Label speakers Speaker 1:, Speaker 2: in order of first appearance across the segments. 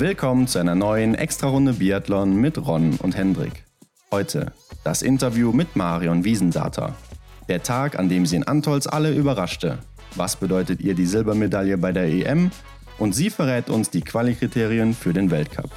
Speaker 1: Willkommen zu einer neuen Extra-Runde Biathlon mit Ron und Hendrik. Heute das Interview mit Marion Wiesensater. Der Tag, an dem sie in Antolz alle überraschte. Was bedeutet ihr die Silbermedaille bei der EM? Und sie verrät uns die Qualikriterien für den Weltcup.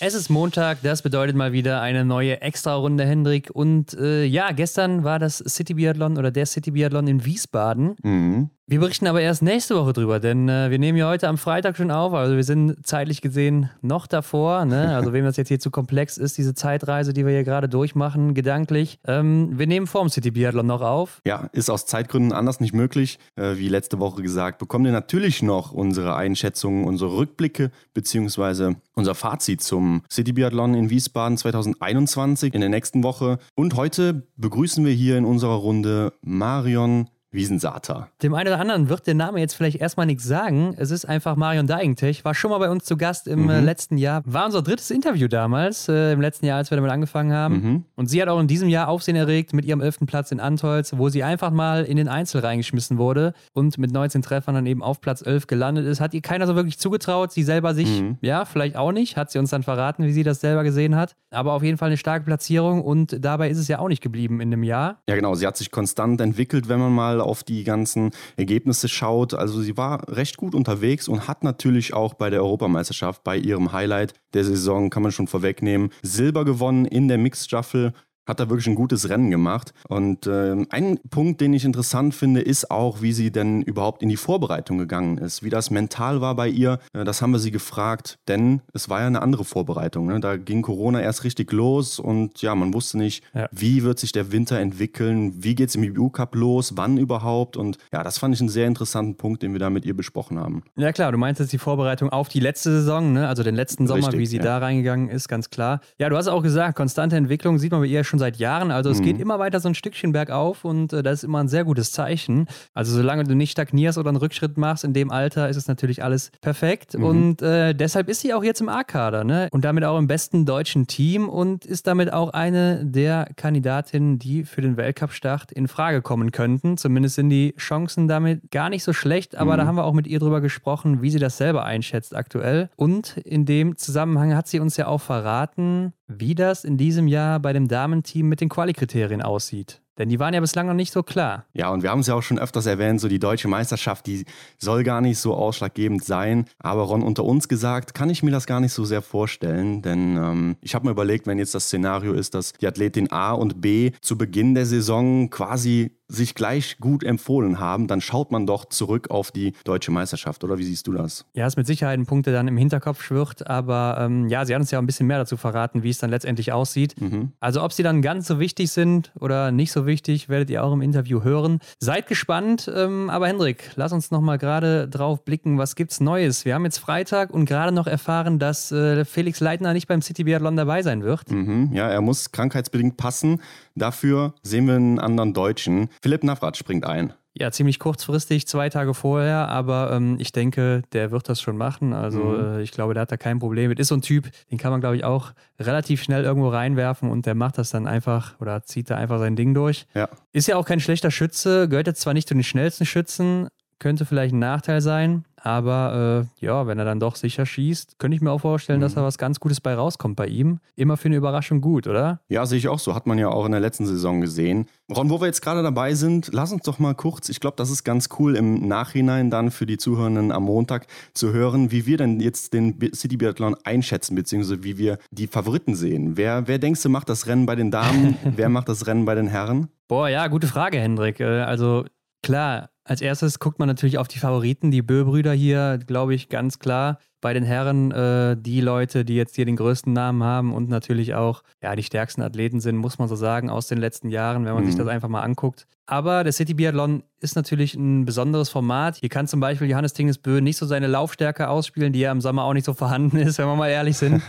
Speaker 2: Es ist Montag, das bedeutet mal wieder eine neue Extra-Runde, Hendrik. Und äh, ja, gestern war das City Biathlon oder der City Biathlon in Wiesbaden.
Speaker 1: Mhm.
Speaker 2: Wir berichten aber erst nächste Woche drüber, denn äh, wir nehmen ja heute am Freitag schon auf. Also wir sind zeitlich gesehen noch davor. Ne? Also wem das jetzt hier zu komplex ist, diese Zeitreise, die wir hier gerade durchmachen, gedanklich. Ähm, wir nehmen vorm City Biathlon noch auf.
Speaker 1: Ja, ist aus Zeitgründen anders nicht möglich. Äh, wie letzte Woche gesagt, bekommt ihr natürlich noch unsere Einschätzungen, unsere Rückblicke beziehungsweise unser Fazit zum City Biathlon in Wiesbaden 2021 in der nächsten Woche. Und heute begrüßen wir hier in unserer Runde Marion Wiesensater.
Speaker 2: Dem einen oder anderen wird der Name jetzt vielleicht erstmal nichts sagen. Es ist einfach Marion Deigentech, war schon mal bei uns zu Gast im äh,
Speaker 1: Mhm.
Speaker 2: letzten Jahr. War unser drittes Interview damals, äh, im letzten Jahr, als wir damit angefangen haben.
Speaker 1: Mhm.
Speaker 2: Und sie hat auch in diesem Jahr Aufsehen erregt mit ihrem elften Platz in Antolz, wo sie einfach mal in den Einzel reingeschmissen wurde und mit 19 Treffern dann eben auf Platz 11 gelandet ist. Hat ihr keiner so wirklich zugetraut, sie selber sich,
Speaker 1: Mhm.
Speaker 2: ja, vielleicht auch nicht. Hat sie uns dann verraten, wie sie das selber gesehen hat. Aber auf jeden Fall eine starke Platzierung und dabei ist es ja auch nicht geblieben in dem Jahr.
Speaker 1: Ja, genau. Sie hat sich konstant entwickelt, wenn man mal auf die ganzen Ergebnisse schaut. Also sie war recht gut unterwegs und hat natürlich auch bei der Europameisterschaft, bei ihrem Highlight der Saison, kann man schon vorwegnehmen, Silber gewonnen in der Mixed Staffel. Hat da wirklich ein gutes Rennen gemacht. Und ähm, ein Punkt, den ich interessant finde, ist auch, wie sie denn überhaupt in die Vorbereitung gegangen ist. Wie das mental war bei ihr, äh, das haben wir sie gefragt, denn es war ja eine andere Vorbereitung. Ne? Da ging Corona erst richtig los und ja, man wusste nicht,
Speaker 2: Ja.
Speaker 1: wie wird sich der Winter entwickeln, wie geht es im IBU Cup los, wann überhaupt. Und ja, das fand ich einen sehr interessanten Punkt, den wir da mit ihr besprochen haben.
Speaker 2: Ja klar, du meinst jetzt die Vorbereitung auf die letzte Saison, ne? also den letzten Sommer,
Speaker 1: Richtig,
Speaker 2: wie sie
Speaker 1: ja.
Speaker 2: da reingegangen ist, ganz klar. Ja, du hast auch gesagt, konstante Entwicklung sieht man bei ihr schon seit Jahren. Also es
Speaker 1: Mhm.
Speaker 2: geht immer weiter so ein Stückchen bergauf und äh, das ist immer ein sehr gutes Zeichen. Also solange du nicht stagnierst oder einen Rückschritt machst in dem Alter, ist es natürlich alles perfekt.
Speaker 1: Mhm.
Speaker 2: Und äh, deshalb ist sie auch jetzt im A-Kader ne? und damit auch im besten deutschen Team und ist damit auch eine der Kandidatinnen, die für den Weltcup-Start in Frage kommen könnten. Zumindest sind die Chancen damit gar nicht so schlecht, aber
Speaker 1: Mhm.
Speaker 2: da haben wir auch mit ihr drüber gesprochen, wie sie das selber einschätzt aktuell. Und in dem Zusammenhang hat sie uns ja auch verraten, wie das in diesem Jahr bei dem Damenteam mit den Qualikriterien aussieht. Denn die waren ja bislang noch nicht so klar.
Speaker 1: Ja, und wir haben es ja auch schon öfters erwähnt, so die deutsche Meisterschaft, die soll gar nicht so ausschlaggebend sein. Aber Ron, unter uns gesagt, kann ich mir das gar nicht so sehr vorstellen. Denn ähm, ich habe mir überlegt, wenn jetzt das Szenario ist, dass die Athletin A und B zu Beginn der Saison quasi sich gleich gut empfohlen haben, dann schaut man doch zurück auf die deutsche Meisterschaft. Oder wie siehst du das?
Speaker 2: Ja, ist mit Sicherheit ein Punkt, der dann im Hinterkopf schwirrt, aber ähm, ja, sie hat uns ja ein bisschen mehr dazu verraten, wie es dann letztendlich aussieht.
Speaker 1: Mhm.
Speaker 2: Also ob sie dann ganz so wichtig sind oder nicht so wichtig, werdet ihr auch im Interview hören. Seid gespannt, ähm, aber Hendrik, lass uns nochmal gerade drauf blicken, was gibt's Neues? Wir haben jetzt Freitag und gerade noch erfahren, dass äh, Felix Leitner nicht beim City Biathlon dabei sein wird.
Speaker 1: Mhm. Ja, er muss krankheitsbedingt passen. Dafür sehen wir einen anderen Deutschen. Philipp Navrat springt ein.
Speaker 2: Ja, ziemlich kurzfristig, zwei Tage vorher, aber ähm, ich denke, der wird das schon machen. Also
Speaker 1: Mhm.
Speaker 2: äh, ich glaube, der hat da kein Problem mit. Ist so ein Typ, den kann man, glaube ich, auch relativ schnell irgendwo reinwerfen und der macht das dann einfach oder zieht da einfach sein Ding durch.
Speaker 1: Ja.
Speaker 2: Ist ja auch kein schlechter Schütze, gehört jetzt zwar nicht zu den schnellsten Schützen, könnte vielleicht ein Nachteil sein, aber äh, ja, wenn er dann doch sicher schießt, könnte ich mir auch vorstellen, dass
Speaker 1: Mhm.
Speaker 2: da was ganz Gutes bei rauskommt bei ihm. Immer für eine Überraschung gut, oder?
Speaker 1: Ja, sehe ich auch so. Hat man ja auch in der letzten Saison gesehen. Ron, wo wir jetzt gerade dabei sind, lass uns doch mal kurz, ich glaube, das ist ganz cool im Nachhinein dann für die Zuhörenden am Montag zu hören, wie wir denn jetzt den City Biathlon einschätzen, beziehungsweise wie wir die Favoriten sehen. Wer, wer denkst du, macht das Rennen bei den Damen? wer macht das Rennen bei den Herren?
Speaker 2: Boah, ja, gute Frage, Hendrik. Äh, Also klar, als erstes guckt man natürlich auf die Favoriten, die Bö-Brüder hier, glaube ich, ganz klar. Bei den Herren äh, die Leute, die jetzt hier den größten Namen haben und natürlich auch ja, die stärksten Athleten sind, muss man so sagen, aus den letzten Jahren, wenn man sich
Speaker 1: Mhm.
Speaker 2: das einfach mal anguckt. Aber der City Biathlon ist natürlich ein besonderes Format. Hier kann zum Beispiel Johannes Tingesbö nicht so seine Laufstärke ausspielen, die ja im Sommer auch nicht so vorhanden ist, wenn wir mal ehrlich sind.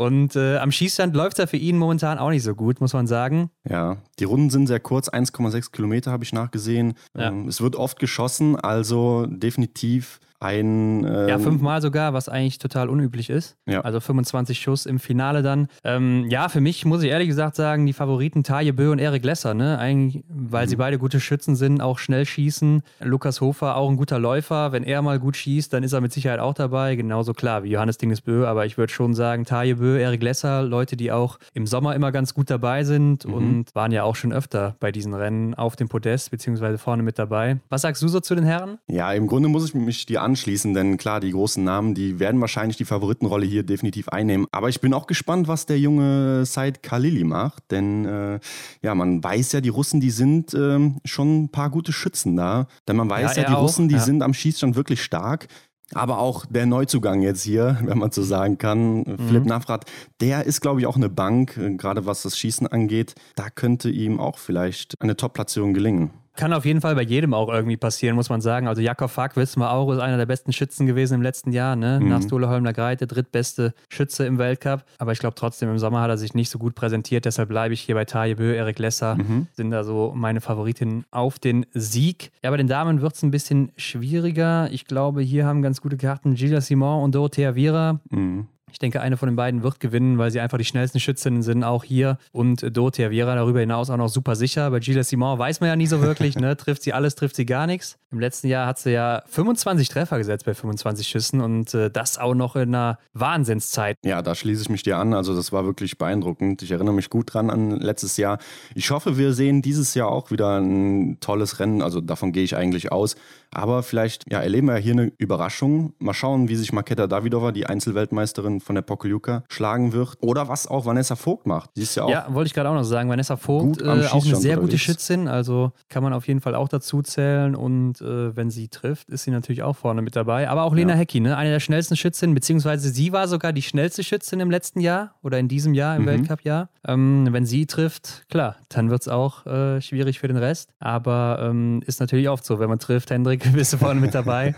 Speaker 2: Und äh, am Schießstand läuft es ja für ihn momentan auch nicht so gut, muss man sagen.
Speaker 1: Ja, Die Runden sind sehr kurz, 1,6 Kilometer habe ich nachgesehen. Ja. Ähm, es wird oft geschossen, also definitiv ein.
Speaker 2: Ähm, ja, fünfmal sogar, was eigentlich total unüblich ist. Ja. Also 25 Schuss im Finale dann. Ähm, ja, für mich muss ich ehrlich gesagt sagen, die Favoriten Taje Bö und Erik Lesser, ne? Eigentlich, weil mhm. sie beide gute Schützen sind, auch schnell schießen. Lukas Hofer auch ein guter Läufer. Wenn er mal gut schießt, dann ist er mit Sicherheit auch dabei. Genauso klar wie Johannes Dingesbö, aber ich würde schon sagen, Taje Bö, Erik Lesser, Leute, die auch im Sommer immer ganz gut dabei sind mhm. und waren ja auch schon öfter bei diesen Rennen auf dem Podest, beziehungsweise vorne mit dabei. Was sagst du so zu den Herren?
Speaker 1: Ja, im Grunde muss ich mich dir anschließen, denn klar, die großen Namen, die werden wahrscheinlich die Favoritenrolle hier definitiv einnehmen. Aber ich bin auch gespannt, was der junge Said Khalili macht, denn äh, ja, man weiß ja, die Russen, die sind äh, schon ein paar gute Schützen da. Denn man weiß ja, ja die auch. Russen, die ja. sind am Schießstand wirklich stark. Aber auch der Neuzugang jetzt hier, wenn man so sagen kann, mhm. Philipp Navrat, der ist, glaube ich, auch eine Bank, äh, gerade was das Schießen angeht. Da könnte ihm auch vielleicht eine Top-Platzierung gelingen.
Speaker 2: Kann auf jeden Fall bei jedem auch irgendwie passieren, muss man sagen. Also Jakob Fack, wissen wir auch, ist einer der besten Schützen gewesen im letzten Jahr. Ne? Mhm. Nach Stole Holmler Greit, der drittbeste Schütze im Weltcup. Aber ich glaube trotzdem, im Sommer hat er sich nicht so gut präsentiert. Deshalb bleibe ich hier bei Taje Bö, Erik Lesser. Mhm. Sind da so meine Favoritinnen auf den Sieg. Ja, bei den Damen wird es ein bisschen schwieriger. Ich glaube, hier haben ganz gute Karten Gilles Simon und Dorothea Viera. Mhm. Ich denke, eine von den beiden wird gewinnen, weil sie einfach die schnellsten Schützinnen sind, auch hier. Und Dorothea Viera darüber hinaus auch noch super sicher. Bei Gilles Simon weiß man ja nie so wirklich, ne? trifft sie alles, trifft sie gar nichts. Im letzten Jahr hat sie ja 25 Treffer gesetzt bei 25 Schüssen und äh, das auch noch in einer Wahnsinnszeit.
Speaker 1: Ja, da schließe ich mich dir an. Also das war wirklich beeindruckend. Ich erinnere mich gut dran an letztes Jahr. Ich hoffe, wir sehen dieses Jahr auch wieder ein tolles Rennen. Also davon gehe ich eigentlich aus. Aber vielleicht ja, erleben wir hier eine Überraschung. Mal schauen, wie sich Maketa Davidova, die Einzelweltmeisterin von der Pokljuka, schlagen wird. Oder was auch Vanessa Vogt macht.
Speaker 2: Sie ist ja auch. Ja, wollte ich gerade auch noch sagen. Vanessa Vogt, äh, auch eine sehr gute Schützin. Also kann man auf jeden Fall auch dazu zählen. Und äh, wenn sie trifft, ist sie natürlich auch vorne mit dabei. Aber auch Lena ja. Hecki, ne? eine der schnellsten Schützinnen, beziehungsweise sie war sogar die schnellste Schützin im letzten Jahr oder in diesem Jahr im mhm. Weltcup-Jahr. Ähm, wenn sie trifft, klar, dann wird es auch äh, schwierig für den Rest. Aber ähm, ist natürlich oft so, wenn man trifft, Hendrik bist du vorne mit dabei.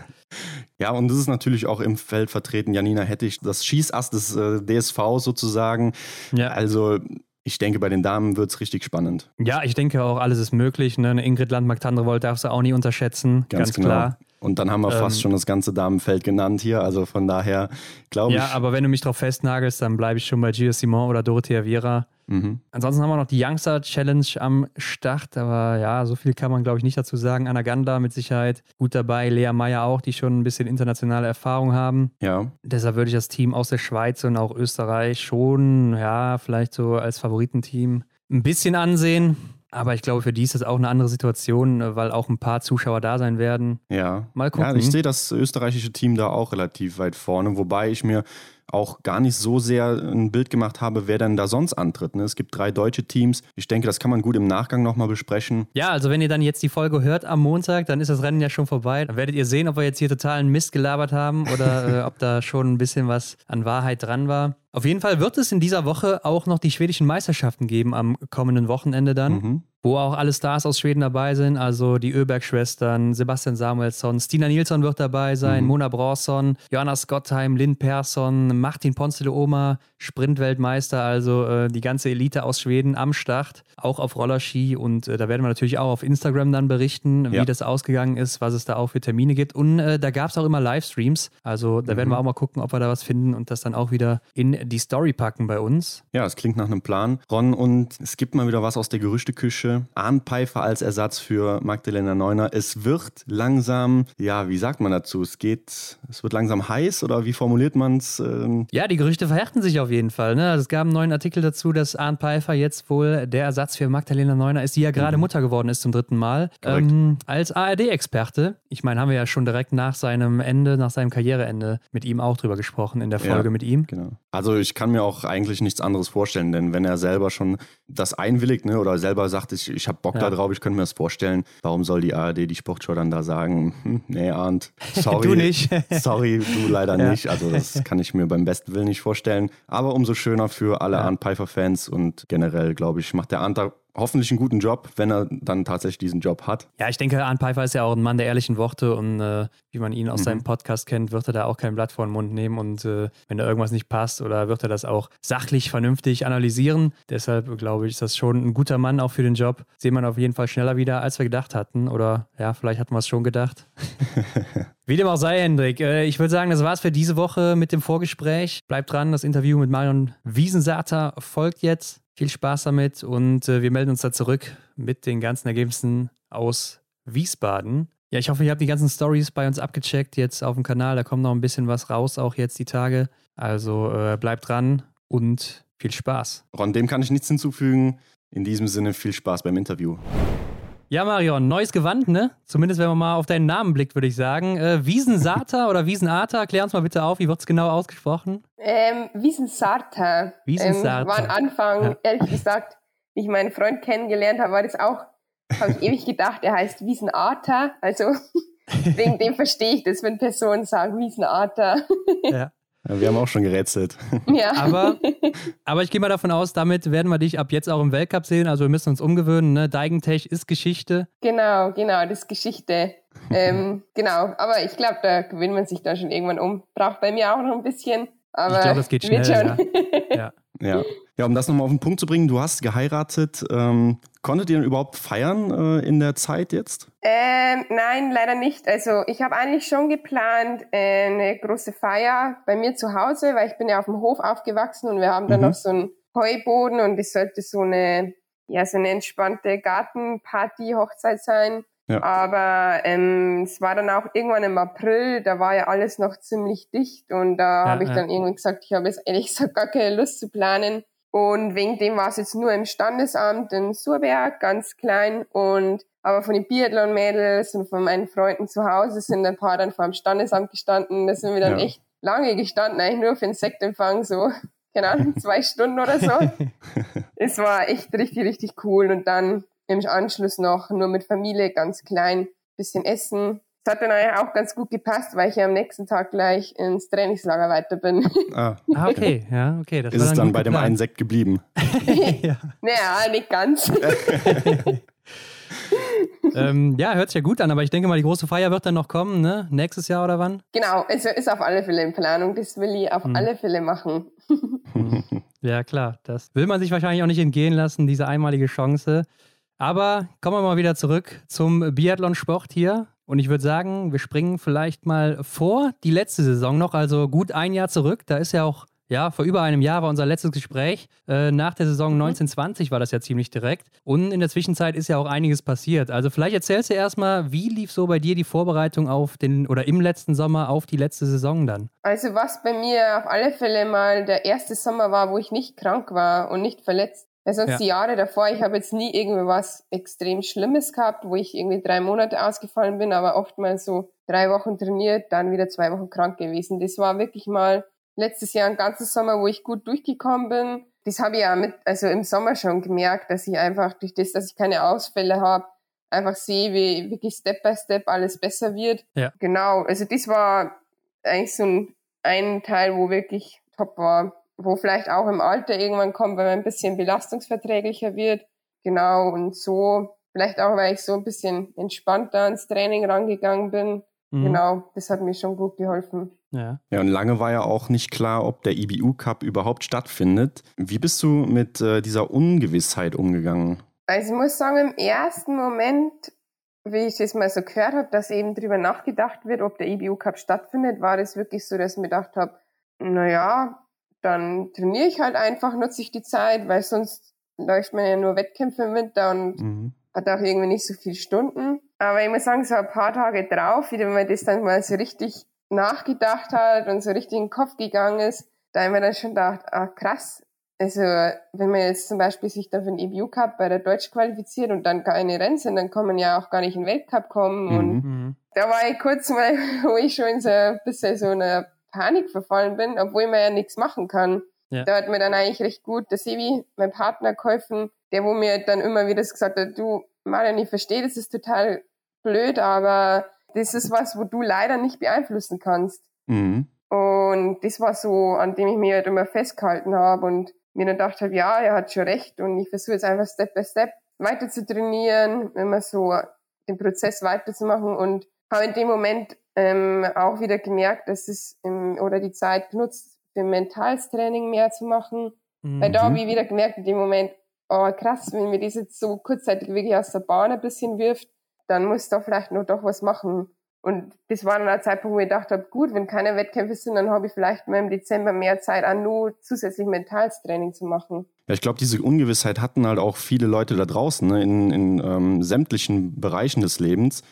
Speaker 1: Ja, und das ist natürlich auch im Feld vertreten. Janina Hettich, das Schießass des äh, DSV sozusagen. Ja. Also ich denke, bei den Damen wird es richtig spannend.
Speaker 2: Ja, ich denke auch, alles ist möglich. Ne? Eine Ingrid Landmark-Tandrevold darfst du auch nie unterschätzen. Ganz, ganz genau. klar.
Speaker 1: Und dann haben wir ähm, fast schon das ganze Damenfeld genannt hier. Also von daher glaube ich.
Speaker 2: Ja, aber wenn du mich drauf festnagelst, dann bleibe ich schon bei Gio Simon oder Dorothea Viera. Mhm. Ansonsten haben wir noch die Youngster Challenge am Start, aber ja, so viel kann man, glaube ich, nicht dazu sagen. Anna Ganda mit Sicherheit gut dabei, Lea Meyer auch, die schon ein bisschen internationale Erfahrung haben. Ja. Deshalb würde ich das Team aus der Schweiz und auch Österreich schon, ja, vielleicht so als Favoritenteam ein bisschen ansehen. Aber ich glaube, für die ist das auch eine andere Situation, weil auch ein paar Zuschauer da sein werden.
Speaker 1: Ja. Mal gucken. Ja, ich sehe das österreichische Team da auch relativ weit vorne, wobei ich mir auch gar nicht so sehr ein Bild gemacht habe, wer denn da sonst antritt. Ne? Es gibt drei deutsche Teams. Ich denke, das kann man gut im Nachgang nochmal besprechen.
Speaker 2: Ja, also wenn ihr dann jetzt die Folge hört am Montag, dann ist das Rennen ja schon vorbei. Dann werdet ihr sehen, ob wir jetzt hier totalen Mist gelabert haben oder äh, ob da schon ein bisschen was an Wahrheit dran war. Auf jeden Fall wird es in dieser Woche auch noch die schwedischen Meisterschaften geben am kommenden Wochenende dann. Mhm wo auch alle Stars aus Schweden dabei sind, also die Öberg-Schwestern, Sebastian Samuelsson, Stina Nilsson wird dabei sein, mhm. Mona Bronson, Johanna Gottheim, Lynn Persson, Martin Ponce de Oma, Sprintweltmeister, also äh, die ganze Elite aus Schweden am Start, auch auf Rollerski und äh, da werden wir natürlich auch auf Instagram dann berichten, wie ja. das ausgegangen ist, was es da auch für Termine gibt und äh, da gab es auch immer Livestreams, also da mhm. werden wir auch mal gucken, ob wir da was finden und das dann auch wieder in die Story packen bei uns.
Speaker 1: Ja, es klingt nach einem Plan. Ron, und es gibt mal wieder was aus der Gerüchteküche Arndt Pfeiffer als Ersatz für Magdalena Neuner. Es wird langsam, ja, wie sagt man dazu? Es geht, es wird langsam heiß oder wie formuliert man es? Ähm
Speaker 2: ja, die Gerüchte verhärten sich auf jeden Fall. Ne? Also es gab einen neuen Artikel dazu, dass Arndt Pfeiffer jetzt wohl der Ersatz für Magdalena Neuner ist, die ja gerade mhm. Mutter geworden ist zum dritten Mal. Ähm, als ARD-Experte. Ich meine, haben wir ja schon direkt nach seinem Ende, nach seinem Karriereende mit ihm auch drüber gesprochen in der Folge ja, mit ihm.
Speaker 1: Genau. Also ich kann mir auch eigentlich nichts anderes vorstellen, denn wenn er selber schon das einwilligt ne, oder selber sagt, ich ich, habe Bock ja. darauf, ich könnte mir das vorstellen. Warum soll die ARD, die Sportschau dann da sagen, hm, nee, Arndt, sorry.
Speaker 2: du nicht.
Speaker 1: sorry, du leider ja. nicht. Also das kann ich mir beim besten Willen nicht vorstellen. Aber umso schöner für alle ja. Arndt Pfeiffer-Fans und generell, glaube ich, macht der Arndt da hoffentlich einen guten Job, wenn er dann tatsächlich diesen Job hat.
Speaker 2: Ja, ich denke, Arne Pfeiffer ist ja auch ein Mann der ehrlichen Worte und äh, wie man ihn aus mhm. seinem Podcast kennt, wird er da auch kein Blatt vor den Mund nehmen und äh, wenn da irgendwas nicht passt oder wird er das auch sachlich, vernünftig analysieren. Deshalb glaube ich, ist das schon ein guter Mann auch für den Job. Sehen wir auf jeden Fall schneller wieder, als wir gedacht hatten oder ja, vielleicht hatten wir es schon gedacht. Wie dem auch sei, Hendrik. Äh, ich würde sagen, das war's für diese Woche mit dem Vorgespräch. Bleibt dran, das Interview mit Marion Wiesensater folgt jetzt. Viel Spaß damit und äh, wir melden uns da zurück mit den ganzen Ergebnissen aus Wiesbaden. Ja, ich hoffe, ihr habt die ganzen Stories bei uns abgecheckt jetzt auf dem Kanal. Da kommt noch ein bisschen was raus, auch jetzt die Tage. Also äh, bleibt dran und viel Spaß.
Speaker 1: Ron, dem kann ich nichts hinzufügen. In diesem Sinne viel Spaß beim Interview.
Speaker 2: Ja, Marion, neues Gewand, ne? Zumindest wenn man mal auf deinen Namen blickt, würde ich sagen. Äh, Wiesensata oder Wiesenata, klär uns mal bitte auf, wie wird es genau ausgesprochen?
Speaker 3: Ähm, Wiesensata.
Speaker 2: Wiesensata.
Speaker 3: Ähm, war am Anfang, ja. ehrlich gesagt, wie ich meinen Freund kennengelernt habe, war das auch, habe ich ewig gedacht, er heißt Wiesenata. Also wegen dem verstehe ich das, wenn Personen sagen Wiesenata.
Speaker 1: ja. Ja, wir haben auch schon gerätselt.
Speaker 2: Ja. Aber, aber ich gehe mal davon aus, damit werden wir dich ab jetzt auch im Weltcup sehen. Also wir müssen uns umgewöhnen. Ne? Deigentech ist Geschichte.
Speaker 3: Genau, genau, das ist Geschichte. ähm, genau, aber ich glaube, da gewöhnt man sich da schon irgendwann um. Braucht bei mir auch noch ein bisschen. Aber
Speaker 2: ich glaube, das geht schnell. Schon.
Speaker 1: Ja. ja. ja. um das nochmal auf den Punkt zu bringen, du hast geheiratet. Ähm, konntet ihr denn überhaupt feiern äh, in der Zeit jetzt?
Speaker 3: Ähm, nein, leider nicht. Also ich habe eigentlich schon geplant äh, eine große Feier bei mir zu Hause, weil ich bin ja auf dem Hof aufgewachsen und wir haben dann mhm. noch so einen Heuboden und es sollte so eine ja so eine entspannte Gartenparty Hochzeit sein. Ja. Aber ähm, es war dann auch irgendwann im April, da war ja alles noch ziemlich dicht und da ja, habe ich ja. dann irgendwie gesagt, ich habe jetzt ehrlich gesagt gar keine Lust zu planen. Und wegen dem war es jetzt nur im Standesamt in Surberg, ganz klein. Und aber von den Biathlon-Mädels und von meinen Freunden zu Hause sind ein paar dann vor dem Standesamt gestanden. Da sind wir dann echt lange gestanden, eigentlich nur für den Sektempfang, so, keine Ahnung, zwei Stunden oder so. es war echt richtig, richtig cool. Und dann im Anschluss noch nur mit Familie, ganz klein, bisschen essen. Das hat dann auch ganz gut gepasst, weil ich ja am nächsten Tag gleich ins Trainingslager weiter bin.
Speaker 2: Ah, ah okay, ja, okay.
Speaker 1: Das Ist es dann bei dem einen Sekt geblieben?
Speaker 3: ja. Naja, nicht ganz.
Speaker 2: ähm, ja, hört sich ja gut an, aber ich denke mal, die große Feier wird dann noch kommen, ne? Nächstes Jahr oder wann?
Speaker 3: Genau, es ist auf alle Fälle in Planung. Das will ich auf hm. alle Fälle machen.
Speaker 2: ja, klar. Das will man sich wahrscheinlich auch nicht entgehen lassen, diese einmalige Chance. Aber kommen wir mal wieder zurück zum Biathlon-Sport hier. Und ich würde sagen, wir springen vielleicht mal vor die letzte Saison noch, also gut ein Jahr zurück. Da ist ja auch, ja, vor über einem Jahr war unser letztes Gespräch. Äh, nach der Saison 1920 war das ja ziemlich direkt. Und in der Zwischenzeit ist ja auch einiges passiert. Also vielleicht erzählst du erstmal, wie lief so bei dir die Vorbereitung auf den oder im letzten Sommer auf die letzte Saison dann?
Speaker 3: Also was bei mir auf alle Fälle mal der erste Sommer war, wo ich nicht krank war und nicht verletzt. Weil sonst ja. die Jahre davor, ich habe jetzt nie irgendwie was extrem Schlimmes gehabt, wo ich irgendwie drei Monate ausgefallen bin, aber oftmals so drei Wochen trainiert, dann wieder zwei Wochen krank gewesen. Das war wirklich mal letztes Jahr ein ganzes Sommer, wo ich gut durchgekommen bin. Das habe ich ja mit, also im Sommer schon gemerkt, dass ich einfach durch das, dass ich keine Ausfälle habe, einfach sehe, wie wirklich Step by Step alles besser wird. Ja. Genau, also das war eigentlich so ein, ein Teil, wo wirklich top war wo vielleicht auch im Alter irgendwann kommt, wenn man ein bisschen belastungsverträglicher wird. Genau, und so, vielleicht auch, weil ich so ein bisschen entspannter ans Training rangegangen bin. Mhm. Genau, das hat mir schon gut geholfen.
Speaker 1: Ja. ja, und lange war ja auch nicht klar, ob der IBU Cup überhaupt stattfindet. Wie bist du mit äh, dieser Ungewissheit umgegangen?
Speaker 3: Also ich muss sagen, im ersten Moment, wie ich das mal so gehört habe, dass eben drüber nachgedacht wird, ob der IBU Cup stattfindet, war das wirklich so, dass ich mir gedacht habe, naja, dann trainiere ich halt einfach, nutze ich die Zeit, weil sonst läuft man ja nur Wettkämpfe mit und mhm. hat auch irgendwie nicht so viele Stunden. Aber ich muss sagen, so ein paar Tage drauf, wie man das dann mal so richtig nachgedacht hat und so richtig in den Kopf gegangen ist, da habe ich mir dann schon gedacht, ah krass, also wenn man jetzt zum Beispiel sich da für den EBU Cup bei der Deutsch qualifiziert und dann keine Rennen sind, dann kann man ja auch gar nicht in den Weltcup kommen. Mhm. Und mhm. da war ich kurz mal, wo ich schon so ein bisschen so einer Panik verfallen bin, obwohl man ja nichts machen kann. Ja. Da hat mir dann eigentlich recht gut der Sevi, mein Partner, geholfen, der wo mir dann immer wieder gesagt hat, du, Marian, ich verstehe, das ist total blöd, aber das ist was, wo du leider nicht beeinflussen kannst. Mhm. Und das war so, an dem ich mich halt immer festgehalten habe und mir dann gedacht habe, ja, er hat schon recht und ich versuche jetzt einfach Step by Step weiter zu trainieren, immer so den Prozess weiterzumachen und habe in dem Moment ähm, auch wieder gemerkt, dass es im, oder die Zeit genutzt, für Mentalstraining mehr zu machen. Mhm. Weil da habe ich wieder gemerkt in dem Moment, oh krass, wenn mir das jetzt so kurzzeitig wirklich aus der Bahn ein bisschen wirft, dann muss da vielleicht noch doch was machen. Und das war dann ein Zeitpunkt, wo ich gedacht habe, gut, wenn keine Wettkämpfe sind, dann habe ich vielleicht mal im Dezember mehr Zeit, auch nur zusätzlich Mentalstraining zu machen.
Speaker 1: Ja, ich glaube, diese Ungewissheit hatten halt auch viele Leute da draußen, ne, in, in ähm, sämtlichen Bereichen des Lebens.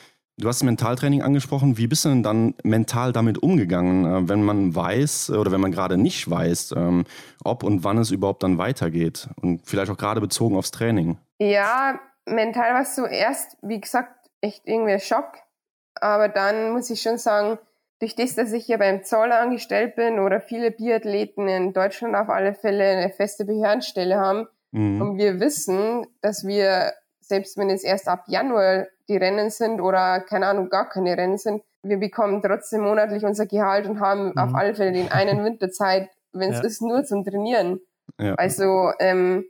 Speaker 1: Du hast Mentaltraining angesprochen. Wie bist du denn dann mental damit umgegangen, äh, wenn man weiß oder wenn man gerade nicht weiß, ähm, ob und wann es überhaupt dann weitergeht? Und vielleicht auch gerade bezogen aufs Training.
Speaker 3: Ja, mental war es zuerst, wie gesagt, echt irgendwie ein Schock aber dann muss ich schon sagen, durch das, dass ich hier beim Zoll angestellt bin oder viele Biathleten in Deutschland auf alle Fälle eine feste Behördenstelle haben mhm. und wir wissen, dass wir, selbst wenn es erst ab Januar die Rennen sind oder keine Ahnung, gar keine Rennen sind, wir bekommen trotzdem monatlich unser Gehalt und haben mhm. auf alle Fälle den einen Winterzeit, wenn es ja. ist, nur zum Trainieren. Ja. Also ähm,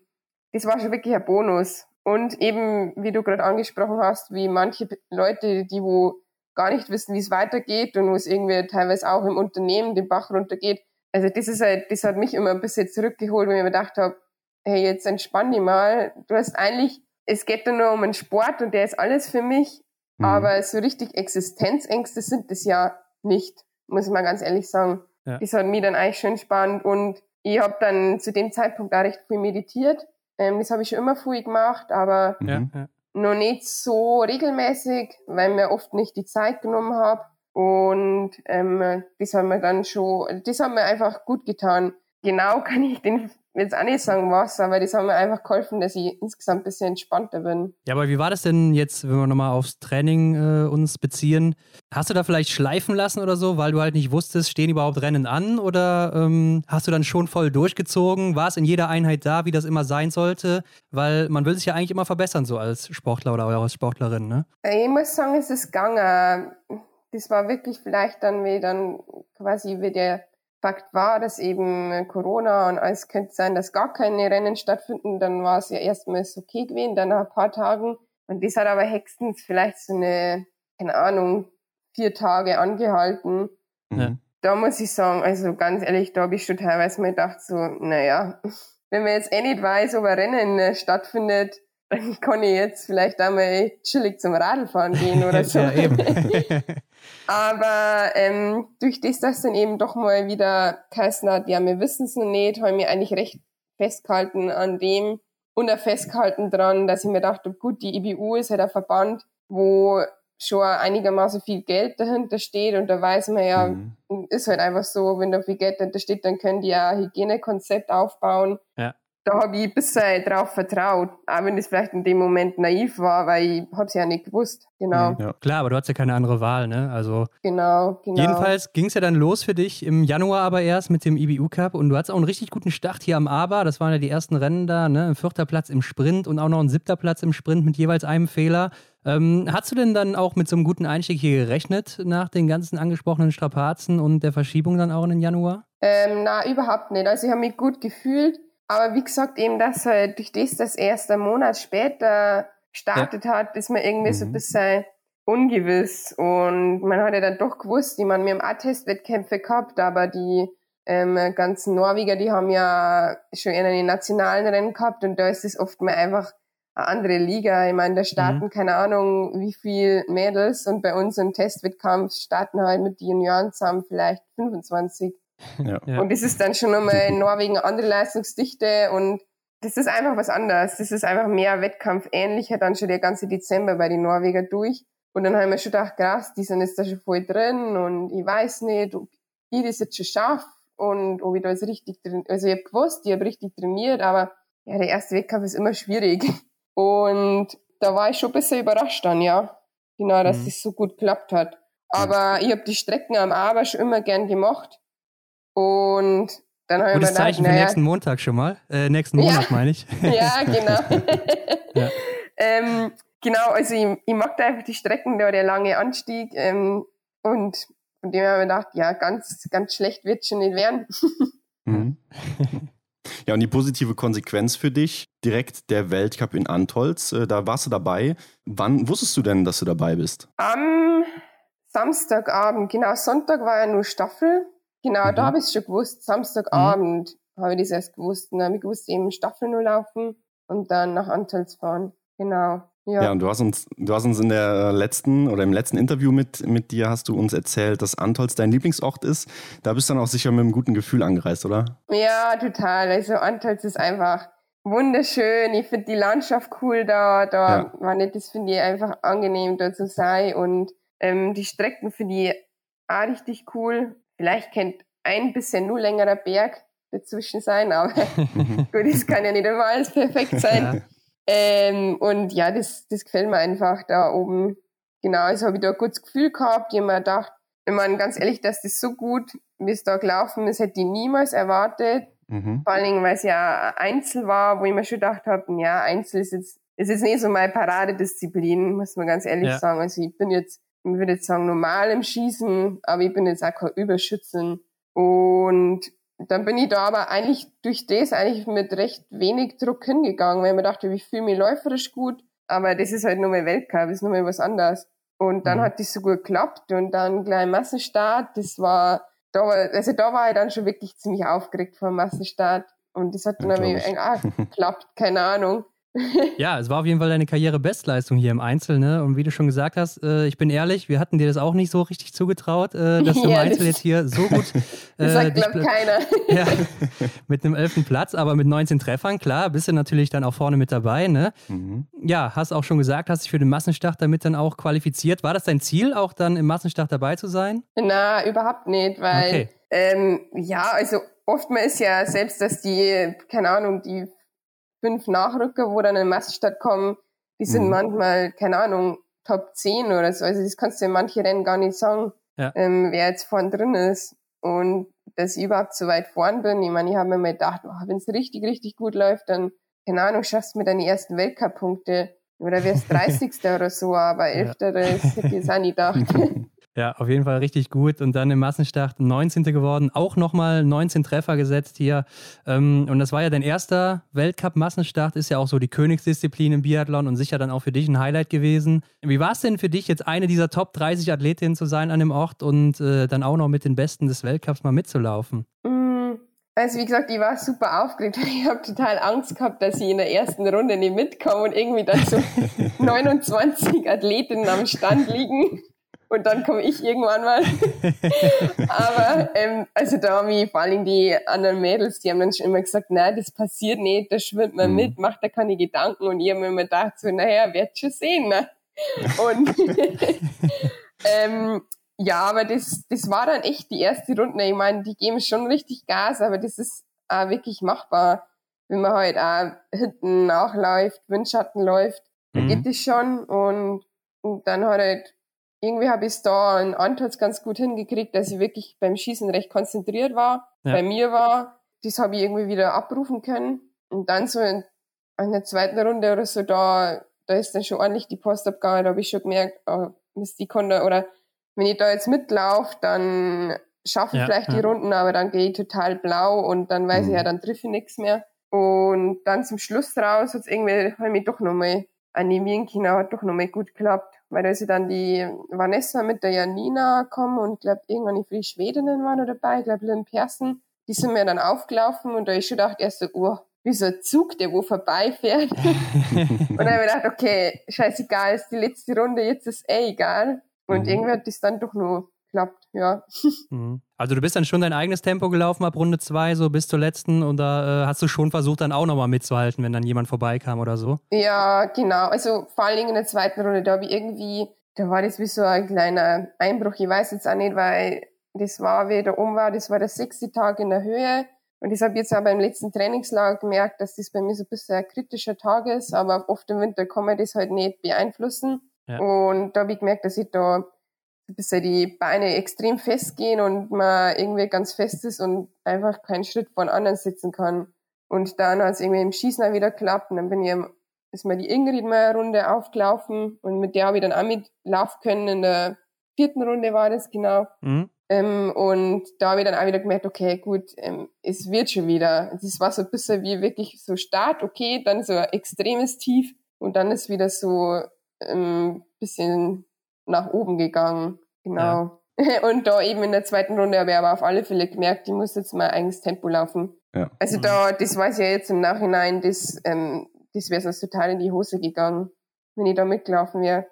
Speaker 3: das war schon wirklich ein Bonus. Und eben, wie du gerade angesprochen hast, wie manche Leute, die wo gar nicht wissen, wie es weitergeht und wo es irgendwie teilweise auch im Unternehmen den Bach runtergeht. Also das ist halt, das hat mich immer ein bisschen zurückgeholt, wenn ich mir gedacht habe, hey, jetzt entspann dich mal. Du hast eigentlich, es geht da nur um einen Sport und der ist alles für mich, mhm. aber so richtig Existenzängste sind das ja nicht, muss ich mal ganz ehrlich sagen. Ja. Das hat mich dann eigentlich schön spannend und ich habe dann zu dem Zeitpunkt auch recht viel meditiert. Ähm, das habe ich schon immer früh gemacht, aber ja, ja noch nicht so regelmäßig, weil mir oft nicht die Zeit genommen habe. Und ähm, das haben wir dann schon, das haben wir einfach gut getan. Genau kann ich den jetzt auch nicht sagen, was, aber das haben mir einfach geholfen, dass ich insgesamt ein bisschen entspannter bin.
Speaker 2: Ja, aber wie war das denn jetzt, wenn wir nochmal aufs Training äh, uns beziehen? Hast du da vielleicht schleifen lassen oder so, weil du halt nicht wusstest, stehen überhaupt Rennen an? Oder ähm, hast du dann schon voll durchgezogen? War es in jeder Einheit da, wie das immer sein sollte? Weil man will sich ja eigentlich immer verbessern, so als Sportler oder als Sportlerin, ne?
Speaker 3: Ich muss sagen, es ist gegangen. Das war wirklich vielleicht dann, wie dann quasi wie der Fakt war, dass eben Corona und alles könnte sein, dass gar keine Rennen stattfinden, dann war es ja erstmals okay gewesen, dann nach ein paar Tagen. Und das hat aber höchstens vielleicht so eine, keine Ahnung, vier Tage angehalten. Ja. Da muss ich sagen, also ganz ehrlich, da habe ich schon teilweise mal gedacht, so, naja, wenn man jetzt eh nicht weiß, ob ein Rennen äh, stattfindet, dann kann ich jetzt vielleicht einmal chillig zum Radlfahren gehen oder so. ja, eben. Aber ähm, durch das, dass dann eben doch mal wieder geheißen hat, ja, wir wissen es noch nicht, habe ich mir eigentlich recht festgehalten an dem und auch festgehalten dran, dass ich mir dachte, gut, die IBU ist halt ein Verband, wo schon einigermaßen viel Geld dahinter steht und da weiß man ja, mhm. ist halt einfach so, wenn da viel Geld dahinter steht, dann können die ja ein Hygienekonzept aufbauen. Ja da habe ich bisschen drauf vertraut, auch wenn das vielleicht in dem Moment naiv war, weil ich habe es ja nicht gewusst. Genau.
Speaker 2: Ja. Klar, aber du hattest ja keine andere Wahl, ne? Also
Speaker 3: genau, genau.
Speaker 2: Jedenfalls ging es ja dann los für dich im Januar aber erst mit dem IBU Cup und du hattest auch einen richtig guten Start hier am ABA. Das waren ja die ersten Rennen da, ne? Ein vierter Platz im Sprint und auch noch ein siebter Platz im Sprint mit jeweils einem Fehler. Ähm, hast du denn dann auch mit so einem guten Einstieg hier gerechnet nach den ganzen angesprochenen Strapazen und der Verschiebung dann auch in den Januar?
Speaker 3: Ähm, na, überhaupt nicht. Also ich habe mich gut gefühlt. Aber wie gesagt, eben, dass halt durch das, dass erst einen Monat später gestartet ja. hat, ist man irgendwie mhm. so ein mhm. bisschen ungewiss. Und man hat ja dann doch gewusst, ich meine, wir haben auch Testwettkämpfe gehabt, aber die ähm, ganzen Norweger, die haben ja schon in den nationalen Rennen gehabt und da ist es oft mal einfach eine andere Liga. Ich meine, da starten, mhm. keine Ahnung, wie viel Mädels und bei uns im Testwettkampf starten halt mit den Junioren zusammen vielleicht 25. Ja. Und das ist dann schon nochmal in Norwegen eine andere Leistungsdichte und das ist einfach was anderes. Das ist einfach mehr Wettkampf ähnlicher dann schon der ganze Dezember bei den Norweger durch. Und dann haben wir schon gedacht, krass, die sind jetzt da schon voll drin und ich weiß nicht, ob ich das jetzt schon schaffe und ob ich da jetzt richtig drin, also ich habe gewusst, ich habe richtig trainiert, aber ja, der erste Wettkampf ist immer schwierig. Und da war ich schon ein bisschen überrascht dann, ja. Genau, dass mhm. das so gut geklappt hat. Aber ich habe die Strecken am Aber schon immer gern gemacht. Und dann
Speaker 2: habe ich mir gedacht, Zeichen naja, für nächsten Montag schon mal. Äh, nächsten Monat
Speaker 3: ja,
Speaker 2: meine ich.
Speaker 3: Ja, genau. ja. Ähm, genau, also ich, ich mag da einfach die Strecken, da der lange Anstieg. Ähm, und von dem habe ich mir gedacht, ja, ganz, ganz schlecht wird es schon nicht werden.
Speaker 1: Mhm. Ja, und die positive Konsequenz für dich, direkt der Weltcup in Antolz, äh, da warst du dabei. Wann wusstest du denn, dass du dabei bist?
Speaker 3: Am Samstagabend, genau, Sonntag war ja nur Staffel. Genau, mhm. da habe ich es schon gewusst. Samstagabend mhm. habe ich das erst gewusst. dann habe ich gewusst, eben Staffel nur laufen und dann nach Antolz fahren. Genau.
Speaker 1: Ja. ja, und du hast uns, du hast uns in der letzten oder im letzten Interview mit, mit dir hast du uns erzählt, dass Antolz dein Lieblingsort ist. Da bist du dann auch sicher mit einem guten Gefühl angereist, oder?
Speaker 3: Ja, total. Also Antolz ist einfach wunderschön. Ich finde die Landschaft cool da. Da ja. war nicht, das finde ich einfach angenehm, da zu sein. Und ähm, die Strecken finde ich auch richtig cool. Vielleicht kennt ein bisschen nur längerer Berg dazwischen sein, aber gut, das kann ja nicht immer alles perfekt sein. Ja. Ähm, und ja, das, das gefällt mir einfach da oben. Genau, also habe ich da ein gutes Gefühl gehabt. Ich habe mir gedacht, ich meine, ganz ehrlich, dass das so gut, wie es da gelaufen ist, hätte ich niemals erwartet. Mhm. Vor allen Dingen, weil es ja Einzel war, wo ich mir schon gedacht habe, ja, Einzel ist jetzt, ist jetzt nicht so meine Paradedisziplin, muss man ganz ehrlich ja. sagen. Also ich bin jetzt, ich würde jetzt sagen, normal im Schießen, aber ich bin jetzt auch kein Überschützen. Und dann bin ich da aber eigentlich durch das eigentlich mit recht wenig Druck hingegangen, weil ich mir dachte, ich fühle mich läuferisch gut, aber das ist halt nur mein Weltcup, ist nur mal was anderes. Und dann mhm. hat das so gut geklappt und dann gleich Massenstart, das war, da war, also da war ich dann schon wirklich ziemlich aufgeregt vor dem Massenstart und das hat dann ja, irgendwie, ah, geklappt, keine Ahnung
Speaker 2: ja, es war auf jeden Fall deine Karriere-Bestleistung hier im Einzel, ne? Und wie du schon gesagt hast, äh, ich bin ehrlich, wir hatten dir das auch nicht so richtig zugetraut, äh, dass du im Einzel jetzt hier so gut.
Speaker 3: Äh, das sagt, glaube keiner.
Speaker 2: ja, mit einem elften Platz, aber mit 19 Treffern, klar, bist du natürlich dann auch vorne mit dabei, ne? Mhm. Ja, hast auch schon gesagt, hast dich für den Massenstart damit dann auch qualifiziert. War das dein Ziel, auch dann im Massenstart dabei zu sein?
Speaker 3: Na, überhaupt nicht, weil, okay. ähm, ja, also oftmals ja selbst, dass die, keine Ahnung, die fünf Nachrücker, wo dann in Massenstadt kommen, die sind mhm. manchmal, keine Ahnung, Top 10 oder so. Also das kannst du in manchen Rennen gar nicht sagen, ja. ähm, wer jetzt vorn drin ist. Und dass ich überhaupt so weit vorn bin, ich meine, ich habe mir mal gedacht, oh, wenn es richtig, richtig gut läuft, dann, keine Ahnung, schaffst du mir deine ersten Weltcup-Punkte. Oder wärst 30. oder so, aber 11. Ja. das hätte ich jetzt auch nicht gedacht.
Speaker 2: Ja, auf jeden Fall richtig gut. Und dann im Massenstart 19. geworden, auch nochmal 19 Treffer gesetzt hier. Ähm, und das war ja dein erster Weltcup-Massenstart, ist ja auch so die Königsdisziplin im Biathlon und sicher dann auch für dich ein Highlight gewesen. Wie war es denn für dich, jetzt eine dieser Top 30 Athletinnen zu sein an dem Ort und äh, dann auch noch mit den Besten des Weltcups mal mitzulaufen?
Speaker 3: Mm, also wie gesagt, ich war super aufgeregt. Ich habe total Angst gehabt, dass ich in der ersten Runde nicht mitkomme und irgendwie dann so 29 Athletinnen am Stand liegen und dann komme ich irgendwann mal. Aber ähm, also da haben mich vor allem die anderen Mädels, die haben dann schon immer gesagt, nein, das passiert nicht, da schwimmt man mhm. mit, macht da keine Gedanken. Und ich habe mir immer gedacht, so, naja, wird schon sehen. Ne? Und ähm, ja, aber das, das war dann echt die erste Runde. Ich meine, die geben schon richtig Gas, aber das ist auch wirklich machbar, wenn man halt auch hinten nachläuft, Windschatten läuft, mhm. da geht es schon. Und, und dann halt irgendwie habe ich es da in Antals ganz gut hingekriegt, dass ich wirklich beim Schießen recht konzentriert war, ja. bei mir war. Das habe ich irgendwie wieder abrufen können. Und dann so in, in der zweiten Runde oder so, da, da ist dann schon ordentlich die Post abgegangen. Da habe ich schon gemerkt, oh, Mist, die konnte, oder wenn ich da jetzt mitlaufe, dann schaffe ich ja, vielleicht ja. die Runden, aber dann gehe ich total blau und dann weiß mhm. ich ja, dann treffe ich nichts mehr. Und dann zum Schluss raus hat es irgendwie, habe ich mich doch nochmal animieren können, hat doch nochmal gut geklappt weil da ist ja dann die Vanessa mit der Janina gekommen und ich glaube irgendwann die Schwedinnen waren da dabei, ich glaube Lynn Persen, die sind mir dann aufgelaufen und da ist schon gedacht, erst so, oh, wie so ein Zug, der wo vorbeifährt. und dann habe ich gedacht, okay, scheißegal, ist die letzte Runde, jetzt ist eh egal. Und mhm. irgendwie hat das dann doch nur geklappt, ja.
Speaker 2: Mhm. Also du bist dann schon dein eigenes Tempo gelaufen ab Runde zwei, so bis zur letzten, und da äh, hast du schon versucht, dann auch nochmal mitzuhalten, wenn dann jemand vorbeikam oder so?
Speaker 3: Ja, genau. Also vor allen Dingen in der zweiten Runde, da habe ich irgendwie, da war das wie so ein kleiner Einbruch. Ich weiß jetzt auch nicht, weil das war, wie da oben war, das war der sechste Tag in der Höhe. Und ich habe jetzt auch beim letzten Trainingslager gemerkt, dass das bei mir so ein bisschen ein kritischer Tag ist, aber oft im Winter kann man das halt nicht beeinflussen. Ja. Und da habe ich gemerkt, dass ich da bis die Beine extrem festgehen und man irgendwie ganz fest ist und einfach keinen Schritt von anderen sitzen kann. Und dann hat es irgendwie im Schießen auch wieder geklappt und dann bin ich, ist mir die Ingrid mal eine Runde aufgelaufen und mit der habe ich dann auch mitlaufen können in der vierten Runde war das genau. Mhm. Ähm, und da habe ich dann auch wieder gemerkt, okay, gut, ähm, es wird schon wieder. Das war so ein bisschen wie wirklich so Start, okay, dann so ein extremes Tief und dann ist wieder so ein ähm, bisschen nach oben gegangen. Genau. Ja. Und da eben in der zweiten Runde habe ich aber auf alle Fälle gemerkt, ich muss jetzt mein eigenes Tempo laufen. Ja. Also mhm. da, das weiß ich ja jetzt im Nachhinein, das, ähm, das wäre sonst total in die Hose gegangen, wenn ich da mitgelaufen wäre.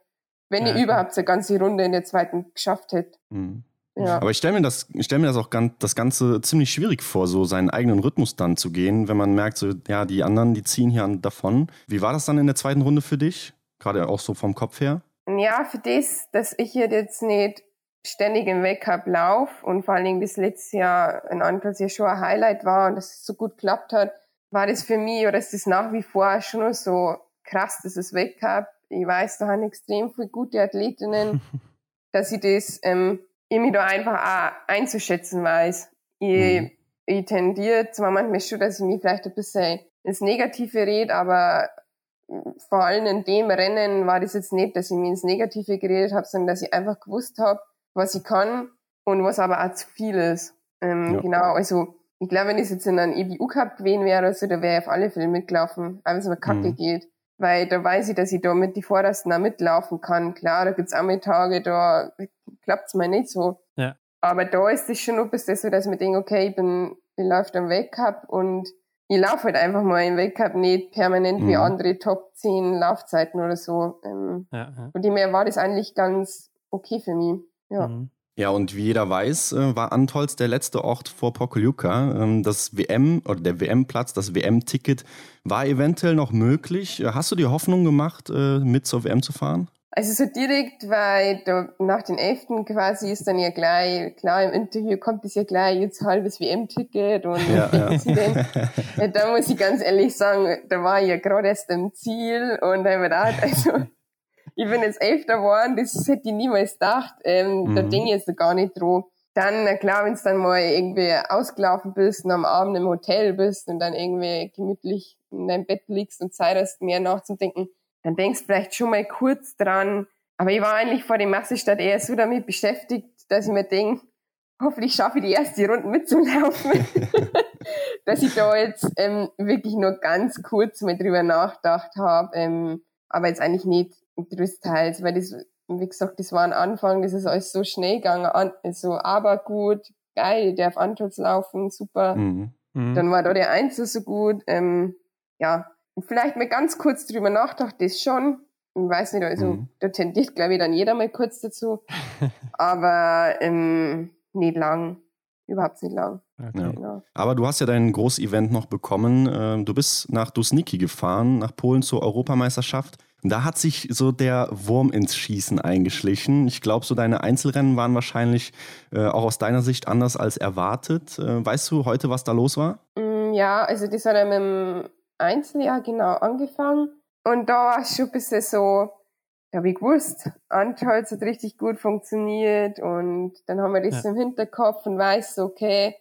Speaker 3: Wenn ja, ich überhaupt so eine ganze Runde in der zweiten geschafft hätte.
Speaker 1: Mhm. Ja. Aber ich stelle mir das, ich stelle mir das auch ganz, das Ganze ziemlich schwierig vor, so seinen eigenen Rhythmus dann zu gehen, wenn man merkt, so, ja, die anderen, die ziehen hier davon. Wie war das dann in der zweiten Runde für dich? Gerade auch so vom Kopf her?
Speaker 3: Ja, für das, dass ich hier jetzt nicht ständig im Weltcup lauf und vor allen Dingen das letzte Jahr in ja schon ein Highlight war und dass es so gut geklappt hat, war das für mich oder ist das nach wie vor schon so krass, das ist Weltcup. Ich weiß, da haben extrem viele gute Athletinnen, dass ich das ähm, ich mich da einfach auch einzuschätzen weiß. Ich, mhm. ich tendiere zwar manchmal schon, dass ich mich vielleicht ein bisschen ins Negative rede, aber vor allem in dem Rennen war das jetzt nicht, dass ich mich ins Negative geredet habe, sondern dass ich einfach gewusst habe, was ich kann und was aber auch zu viel ist. Ähm, ja. Genau, also ich glaube, wenn ich jetzt in einem EBU Cup gewesen wäre, also, da wäre ich auf alle Fälle mitgelaufen, wenn es mir kacke mhm. geht. Weil da weiß ich, dass ich da mit die Vordersten auch mitlaufen kann. Klar, da gibt's auch mal Tage, da klappt's mal nicht so. Ja. Aber da ist es schon ein bisschen so, dass man denkt, okay, ich bin, ich laufe am Weltcup und ich laufe halt einfach mal im Weltcup nicht permanent mhm. wie andere Top 10 Laufzeiten oder so. Ähm, ja, ja. Von dem her war das eigentlich ganz okay für mich. Ja. Mhm.
Speaker 1: Ja, und wie jeder weiß, äh, war Antolz der letzte Ort vor Pokljuka. Ähm, das WM oder der WM-Platz, das WM-Ticket war eventuell noch möglich. Äh, hast du dir Hoffnung gemacht, äh, mit zur WM zu fahren?
Speaker 3: Also so direkt, weil da nach den 11. quasi ist dann ja gleich, klar, im Interview kommt es ja gleich, jetzt halbes WM-Ticket und ja, ja. da muss ich ganz ehrlich sagen, da war ich ja gerade erst im Ziel und da habe ich gedacht, also ich bin jetzt Elfter geworden, das hätte ich niemals gedacht. Ähm, mhm. Da denke ich jetzt gar nicht dran. Dann, na klar, wenn du dann mal irgendwie ausgelaufen bist und am Abend im Hotel bist und dann irgendwie gemütlich in deinem Bett liegst und Zeit hast, mehr nachzudenken, dann denkst du vielleicht schon mal kurz dran. Aber ich war eigentlich vor dem Massestadt eher so damit beschäftigt, dass ich mir denke, hoffentlich schaffe ich die erste Runde mitzulaufen. dass ich da jetzt ähm, wirklich nur ganz kurz mal drüber nachgedacht habe, ähm, aber jetzt eigentlich nicht größtenteils, weil das, wie gesagt, das war ein Anfang, das ist alles so schnell gegangen, so aber gut, geil, der auf Antolz laufen, super. Mhm. Mhm. Dann war da der Einzel so gut, ähm, ja, vielleicht mal ganz kurz drüber nachgedacht, das schon. Ich weiß nicht, also mhm. da tendiert, glaube ich, dann jeder mal kurz dazu. aber ähm, nicht lang. Überhaupt nicht lang.
Speaker 1: Okay. Ja. Genau. Aber du hast ja dein Großevent noch bekommen. Ähm, du bist nach Dusniki gefahren, nach Polen zur Europameisterschaft. Da hat sich so der Wurm ins Schießen eingeschlichen. Ich glaube, so deine Einzelrennen waren wahrscheinlich äh, auch aus deiner Sicht anders als erwartet. Äh, weißt du heute, was da los war?
Speaker 3: Mm, ja, also das hat ja mit dem Einzeljahr genau angefangen. Und da war es schon ein bisschen so, da habe ich gewusst, Anschalz hat richtig gut funktioniert. Und dann haben wir das ja. im Hinterkopf und weiß okay,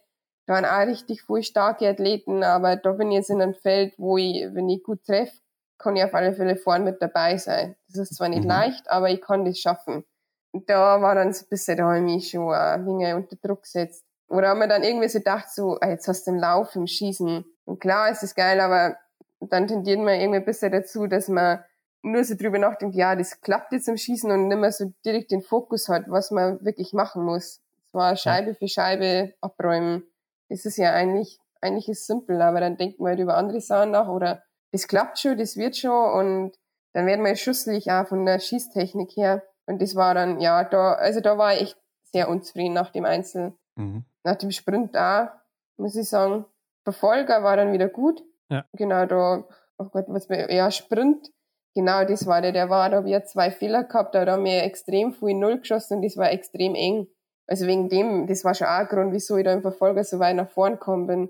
Speaker 3: da waren auch richtig viele starke Athleten, aber da bin ich jetzt in einem Feld, wo ich, wenn ich gut treffe, kann ich auf alle Fälle vorne mit dabei sein. Das ist zwar nicht mhm. leicht, aber ich kann das schaffen. Und da war dann so ein bisschen, da habe ich mich schon ein wenig unter Druck gesetzt. Oder haben wir dann irgendwie so gedacht, so, ah, jetzt hast du den Lauf im Schießen. Und klar ist das geil, aber dann tendiert man irgendwie ein bisschen dazu, dass man nur so drüber nachdenkt, ja, das klappt jetzt im Schießen und nicht mehr so direkt den Fokus hat, was man wirklich machen muss. Zwar Scheibe für Scheibe abräumen. Das ist ja eigentlich, eigentlich ist simpel, aber dann denkt man halt über andere Sachen nach oder das klappt schon, das wird schon und dann werden wir schusslich auch von der Schießtechnik her. Und das war dann, ja, da, also da war ich echt sehr unzufrieden nach dem Einzel. Mhm. Nach dem Sprint da, muss ich sagen. Verfolger war dann wieder gut. Ja. Genau, da, oh Gott, was mir, ja, Sprint, genau das war der, der war, da habe ich zwei Fehler gehabt, da haben wir extrem viel Null geschossen und das war extrem eng. Also wegen dem, das war schon auch ein Grund, wieso ich da im Verfolger so weit nach vorn gekommen bin.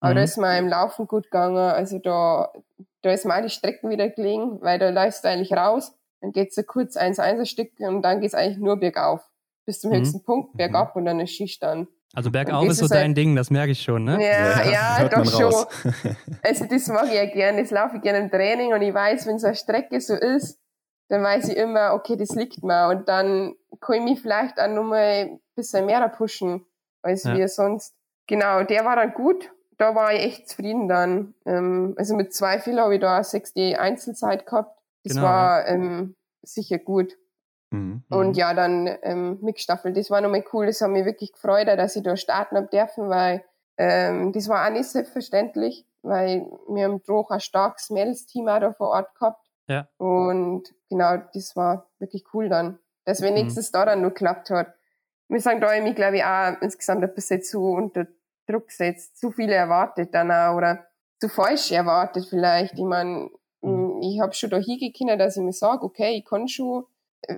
Speaker 3: Aber mhm. da ist mir im Laufen gut gegangen. Also da, da ist mir auch die Strecken wieder gelegen, weil da läufst du eigentlich raus, dann geht's so kurz eins eins Stück und dann geht's eigentlich nur bergauf. Bis zum mhm. höchsten Punkt, mhm. bergab und dann ist Skistand.
Speaker 2: Also bergauf ist so ist dein halt, Ding, das merke ich schon, ne?
Speaker 3: Ja, ja, ja doch schon. also das mag ich ja gerne, das laufe ich gerne im Training und ich weiß, wenn so eine Strecke so ist, dann weiß ich immer, okay, das liegt mir. Und dann kann ich mich vielleicht auch nochmal ein bisschen mehr pushen, als ja. wir sonst. Genau, der war dann gut. Da war ich echt zufrieden dann. Ähm, also mit zwei Fehler habe ich da sechs die Einzelzeit gehabt. Das genau, war ähm, sicher gut. Mhm. Und mhm. ja, dann ähm, mitgestaffelt. Das war nochmal cool. Das hat mich wirklich gefreut, dass ich da starten habe dürfen, weil ähm, das war auch nicht selbstverständlich, weil wir haben doch ein starkes Mädels-Team auch da vor Ort gehabt.
Speaker 2: Ja.
Speaker 3: Und genau, das war wirklich cool dann, dass wenigstens mhm. da dann nur geklappt hat. Wir sagen, da mich, glaube ich, auch insgesamt ein bisschen zu unter Druck gesetzt, zu viele erwartet dann auch oder zu falsch erwartet vielleicht. Ich meine, mhm. ich habe schon da hingekommen, dass ich mir sage, okay, ich kann schon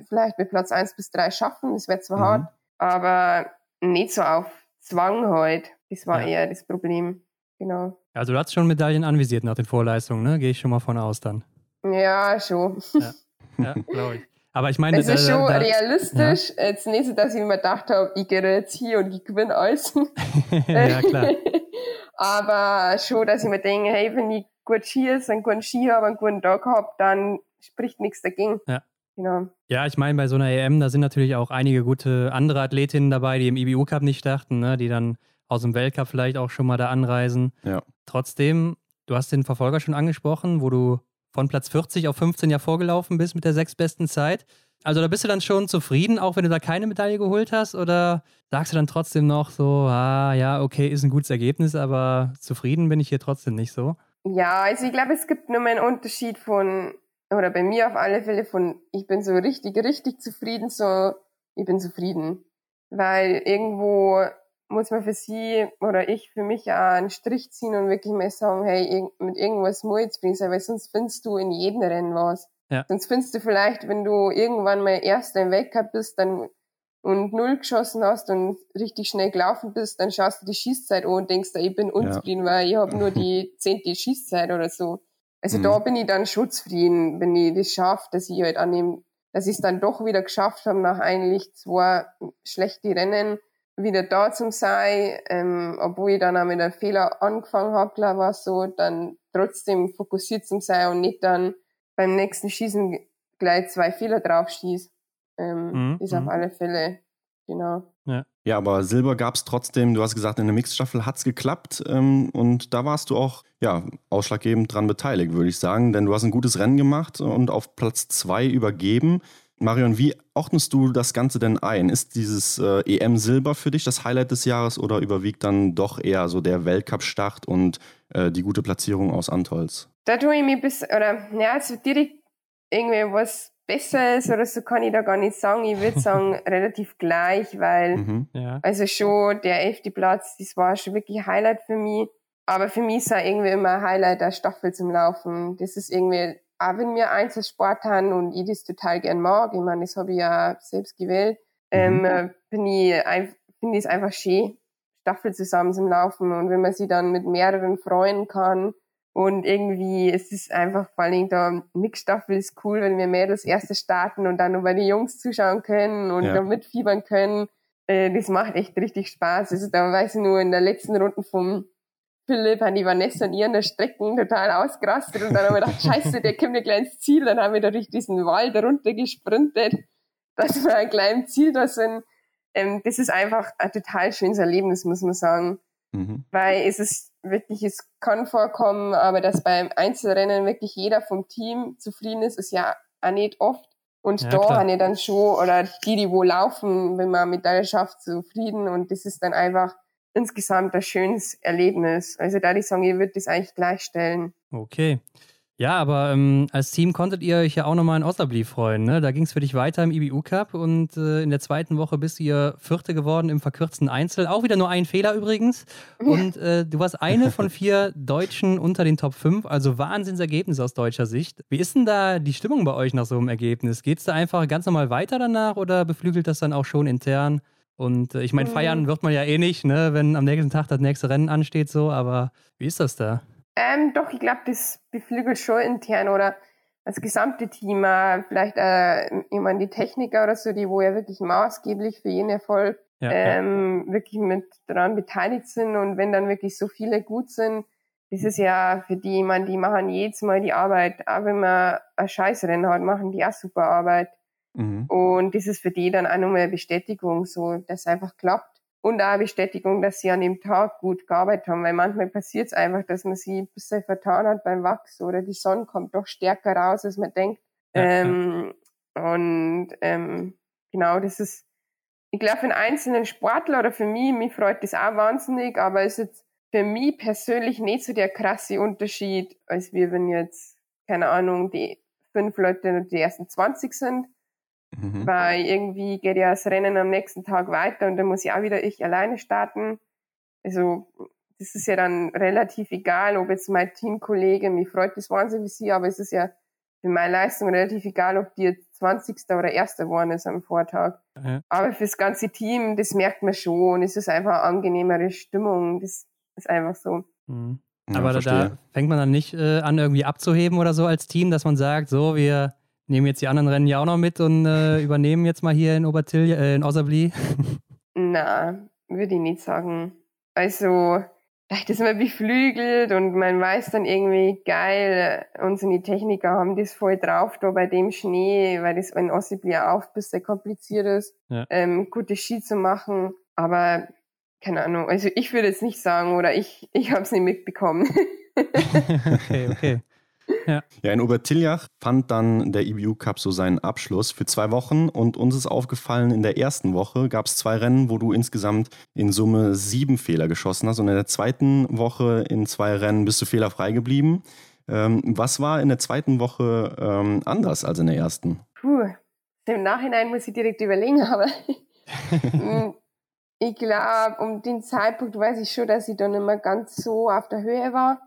Speaker 3: vielleicht mit Platz eins bis drei schaffen, das wäre zwar mhm. hart, aber nicht so auf Zwang halt. Das war ja. eher das Problem. Genau.
Speaker 2: Also du hast schon Medaillen anvisiert nach den Vorleistungen, ne? Gehe ich schon mal von aus dann.
Speaker 3: Ja, schon.
Speaker 2: Ja, ja glaube ich. Aber ich meine,
Speaker 3: es ist schon da, realistisch. Ja. Jetzt nicht so, dass ich mir gedacht habe, ich gehe jetzt hier und ich gewinne alles.
Speaker 2: ja, klar.
Speaker 3: Aber schon, dass ich mir denke, hey, wenn ich gut schieße, einen guten Ski habe, einen guten Tag habe, dann spricht nichts dagegen.
Speaker 2: Ja. Genau. Ja, ich meine, bei so einer EM, da sind natürlich auch einige gute andere Athletinnen dabei, die im IBU Cup nicht dachten, ne? die dann aus dem Weltcup vielleicht auch schon mal da anreisen.
Speaker 1: Ja.
Speaker 2: Trotzdem, du hast den Verfolger schon angesprochen, wo du von Platz 40 auf 15 ja vorgelaufen bist mit der sechstbesten Zeit. Also da bist du dann schon zufrieden, auch wenn du da keine Medaille geholt hast? Oder sagst du dann trotzdem noch so, ah ja, okay, ist ein gutes Ergebnis, aber zufrieden bin ich hier trotzdem nicht so?
Speaker 3: Ja, also ich glaube, es gibt nur einen Unterschied von, oder bei mir auf alle Fälle von, ich bin so richtig, richtig zufrieden, so, ich bin zufrieden. Weil irgendwo muss man für sie oder ich für mich auch einen Strich ziehen und wirklich mal sagen, hey, mit irgendwas muss ich bringen, weil sonst findest du in jedem Rennen was.
Speaker 2: Ja.
Speaker 3: Sonst findest du vielleicht, wenn du irgendwann mal Erster im Weltcup bist, dann und null geschossen hast und richtig schnell gelaufen bist, dann schaust du die Schießzeit an und denkst, ich bin unzufrieden, ja. weil ich habe nur die zehnte Schießzeit oder so. Also mhm. da bin ich dann schutzfrieden, wenn ich das schaffe, dass ich halt an dem, dass ich es dann doch wieder geschafft habe, nach eigentlich zwei schlechten Rennen, wieder da zum sein, ähm, obwohl ich dann auch mit einem Fehler angefangen habe, glaube ich, so, dann trotzdem fokussiert zum sein und nicht dann beim nächsten Schießen gleich zwei Fehler drauf schießt. Ähm, mhm. Ist auf mhm. alle Fälle, genau.
Speaker 1: Ja. ja, aber Silber gab es trotzdem, du hast gesagt, in der Mixstaffel hat es geklappt ähm, und da warst du auch ja, ausschlaggebend dran beteiligt, würde ich sagen, denn du hast ein gutes Rennen gemacht und auf Platz zwei übergeben. Marion, wie ordnest du das Ganze denn ein? Ist dieses äh, EM-Silber für dich das Highlight des Jahres oder überwiegt dann doch eher so der Weltcup-Start und äh, die gute Platzierung aus Antolz?
Speaker 3: Da tue ich mich bis, oder, ja, also direkt irgendwie was Besseres oder so kann ich da gar nicht sagen. Ich würde sagen, relativ gleich, weil,
Speaker 2: mhm, ja.
Speaker 3: also schon der elfte Platz, das war schon wirklich ein Highlight für mich. Aber für mich ist auch irgendwie immer ein Highlight der Staffel zum Laufen. Das ist irgendwie auch wenn wir Einzelsport haben und ich das total gern mag, ich meine, das habe ich ja selbst gewählt, ähm, mhm. bin ich, finde ich es einfach schön, Staffel zusammen zum Laufen und wenn man sie dann mit mehreren freuen kann und irgendwie es ist einfach vor allem da Mixstaffel ist cool, wenn wir Mädels erste starten und dann bei den Jungs zuschauen können und ja. da mitfiebern können. Äh, das macht echt richtig Spaß. Also da weiß ich nur in der letzten Runde vom Philipp, haben die Vanessa und ihren Strecken total ausgerastet und dann haben wir gedacht, scheiße, der kommt ja gleich ins Ziel. Dann haben wir da durch diesen Wald runter gesprintet, dass wir ein kleines Ziel da sind. Ähm, das ist einfach ein total schönes Erlebnis, muss man sagen. Mhm. Weil es ist wirklich, es kann vorkommen, aber dass beim Einzelrennen wirklich jeder vom Team zufrieden ist, ist ja auch nicht oft. Und ja, da habe ich dann schon, oder die, die wo laufen, wenn man Medaille schafft, zufrieden. Und das ist dann einfach insgesamt ein schönes Erlebnis. Also da ich sagen, ihr würdet das eigentlich gleichstellen.
Speaker 2: Okay. Ja, aber ähm, als Team konntet ihr euch ja auch nochmal in Osnabrück freuen. Ne? Da ging es für dich weiter im IBU Cup und äh, in der zweiten Woche bist du ihr Vierte geworden im verkürzten Einzel. Auch wieder nur ein Fehler übrigens. Und äh, du warst eine von vier Deutschen unter den Top 5, also Wahnsinnsergebnis aus deutscher Sicht. Wie ist denn da die Stimmung bei euch nach so einem Ergebnis? Geht es da einfach ganz normal weiter danach oder beflügelt das dann auch schon intern? Und äh, ich meine, feiern mhm. wird man ja eh nicht, ne, wenn am nächsten Tag das nächste Rennen ansteht, so, aber wie ist das da?
Speaker 3: Ähm, doch, ich glaube, das beflügelt schon intern oder das gesamte Team, äh, vielleicht äh, ich meine, die Techniker oder so, die wo ja wirklich maßgeblich für jeden Erfolg ja, ähm, ja. wirklich mit daran beteiligt sind und wenn dann wirklich so viele gut sind, das ist ja für die, man, die machen jedes Mal die Arbeit, auch wenn man ein Scheißrennen hat, machen die auch super Arbeit. Mhm. Und das ist für die dann auch nochmal eine Bestätigung, so, dass es einfach klappt. Und auch Bestätigung, dass sie an dem Tag gut gearbeitet haben, weil manchmal passiert es einfach, dass man sie ein bisschen vertan hat beim Wachs oder die Sonne kommt doch stärker raus, als man denkt. Ja, ähm, ja. Und ähm, genau, das ist, ich glaube, für einen einzelnen Sportler oder für mich, mich freut das auch wahnsinnig, aber es ist jetzt für mich persönlich nicht so der krasse Unterschied, als wir, wenn jetzt, keine Ahnung, die fünf Leute die ersten 20 sind. Mhm. Weil irgendwie geht ja das Rennen am nächsten Tag weiter und dann muss ja auch wieder ich alleine starten. Also, das ist ja dann relativ egal, ob jetzt mein Teamkollege, mich freut das wahnsinnig wie sie, aber es ist ja für meine Leistung relativ egal, ob die jetzt 20. oder 1. geworden ist am Vortag. Ja. Aber fürs ganze Team, das merkt man schon. Es ist einfach eine angenehmere Stimmung. Das ist einfach so.
Speaker 2: Mhm. Ja, Aber da fängt man dann nicht äh, an, irgendwie abzuheben oder so als Team, dass man sagt, so, wir nehmen jetzt die anderen Rennen ja auch noch mit und äh, übernehmen jetzt mal hier in Obertil, äh, in Osabli.
Speaker 3: Na, würde ich nicht sagen. Also, das ist immer beflügelt und man weiß dann irgendwie, geil, unsere Techniker haben das voll drauf da bei dem Schnee, weil das in Ossibli auch ein bisschen kompliziert ist, ja. ähm, gute Ski zu machen. Aber keine Ahnung, also ich würde jetzt nicht sagen oder ich, ich habe es nicht mitbekommen.
Speaker 2: okay, okay.
Speaker 1: Ja. ja, in Obertiljach fand dann der IBU Cup so seinen Abschluss für zwei Wochen und uns ist aufgefallen, in der ersten Woche gab es zwei Rennen, wo du insgesamt in Summe sieben Fehler geschossen hast und in der zweiten Woche in zwei Rennen bist du fehlerfrei geblieben. Ähm, was war in der zweiten Woche ähm, anders als in der ersten?
Speaker 3: Puh, im Nachhinein muss ich direkt überlegen, aber hm, ich glaube, um den Zeitpunkt weiß ich schon, dass ich dann immer ganz so auf der Höhe war,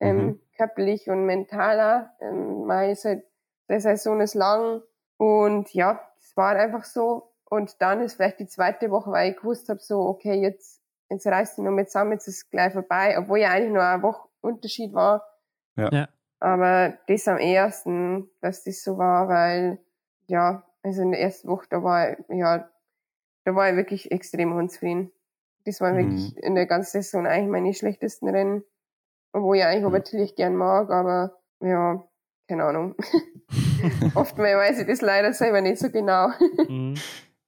Speaker 3: ähm, mhm. Körperlich und mentaler. Ähm, meine halt, der Saison ist lang und ja, es war einfach so. Und dann ist vielleicht die zweite Woche, weil ich gewusst habe, so, okay, jetzt, jetzt reißt die noch mit zusammen, jetzt ist es gleich vorbei, obwohl ja eigentlich nur eine Woche Unterschied war. Ja. ja. Aber das am ersten, dass das so war, weil, ja, also in der ersten Woche, da war, ja, da war ich wirklich extrem unzufrieden. Das war mhm. wirklich in der ganzen Saison eigentlich meine schlechtesten Rennen. Obwohl ich eigentlich mhm. natürlich gern mag, aber ja, keine Ahnung. Oftmals weiß ich das leider selber nicht so genau.
Speaker 1: mhm.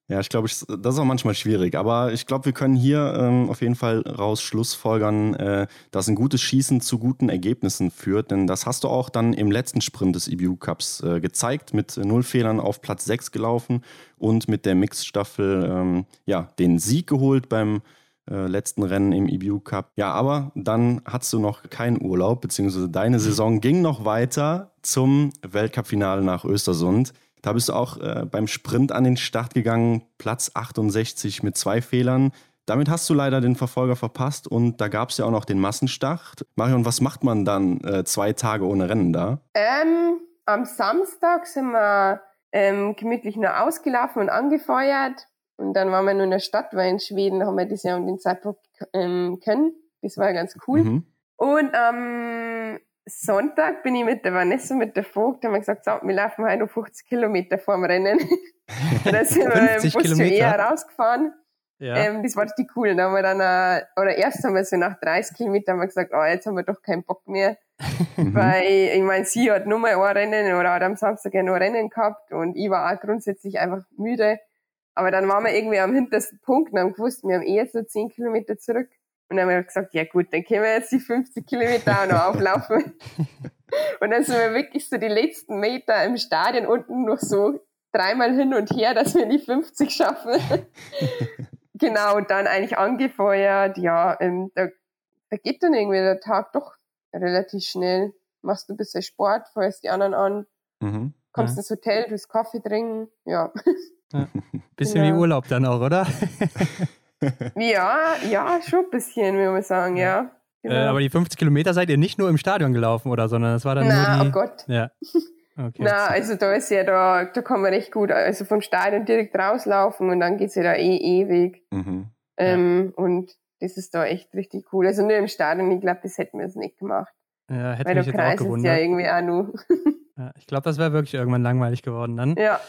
Speaker 1: Ja, ich glaube, das ist auch manchmal schwierig. Aber ich glaube, wir können hier ähm, auf jeden Fall raus Schlussfolgern, äh, dass ein gutes Schießen zu guten Ergebnissen führt. Denn das hast du auch dann im letzten Sprint des EBU Cups äh, gezeigt, mit null Fehlern auf Platz 6 gelaufen und mit der Mixstaffel ähm, ja, den Sieg geholt beim äh, letzten Rennen im EBU Cup. Ja, aber dann hattest du noch keinen Urlaub, beziehungsweise deine Saison ging noch weiter zum Weltcup-Finale nach Östersund. Da bist du auch äh, beim Sprint an den Start gegangen, Platz 68 mit zwei Fehlern. Damit hast du leider den Verfolger verpasst und da gab es ja auch noch den Massenstart. Marion, was macht man dann äh, zwei Tage ohne Rennen da?
Speaker 3: Ähm, am Samstag sind wir ähm, gemütlich nur ausgelaufen und angefeuert. Und dann waren wir nur in der Stadt, weil in Schweden haben wir das ja um den Zeitpunkt ähm, können. Das war ganz cool. Mhm. Und am Sonntag bin ich mit der Vanessa, mit der Vogt, haben wir gesagt, so, wir laufen heute noch 50 Kilometer vorm Rennen. da sind wir im Bus schon eher rausgefahren. Ja. Ähm, das war die cool. Da haben wir dann, äh, oder erst haben wir so nach 30 Kilometern haben wir gesagt, oh, jetzt haben wir doch keinen Bock mehr. Mhm. Weil, ich meine, sie hat nur mal ein Rennen oder hat am Samstag ja noch Rennen gehabt und ich war auch grundsätzlich einfach müde. Aber dann waren wir irgendwie am hintersten Punkt und haben gewusst, wir haben eh so 10 Kilometer zurück. Und dann haben wir gesagt, ja gut, dann können wir jetzt die 50 Kilometer auch noch auflaufen. und dann sind wir wirklich so die letzten Meter im Stadion unten noch so dreimal hin und her, dass wir die 50 schaffen. genau, und dann eigentlich angefeuert. Ja, ähm, da, da geht dann irgendwie der Tag doch relativ schnell. Machst du ein bisschen Sport, feuerst die anderen an, mhm. kommst ja. ins Hotel, du Kaffee trinken, ja.
Speaker 2: Ja. Bisschen genau. wie Urlaub dann auch, oder?
Speaker 3: ja, ja, schon ein bisschen, würde man sagen, ja. ja.
Speaker 2: Genau. Äh, aber die 50 Kilometer seid ihr nicht nur im Stadion gelaufen, oder? Sondern das war dann
Speaker 3: Na,
Speaker 2: nur
Speaker 3: die... oh Gott.
Speaker 2: Ja.
Speaker 3: Okay. Na, also da ist ja da, da kann man recht gut, also vom Stadion direkt rauslaufen und dann geht's ja da eh ewig. Mhm. Ähm, ja. Und das ist da echt richtig cool. Also nur im Stadion, ich glaube, das hätten wir es nicht gemacht.
Speaker 2: Ja, hätte Weil mich jetzt auch gewundert.
Speaker 3: ja irgendwie auch nur.
Speaker 2: ja, ich glaube, das wäre wirklich irgendwann langweilig geworden dann.
Speaker 3: Ja.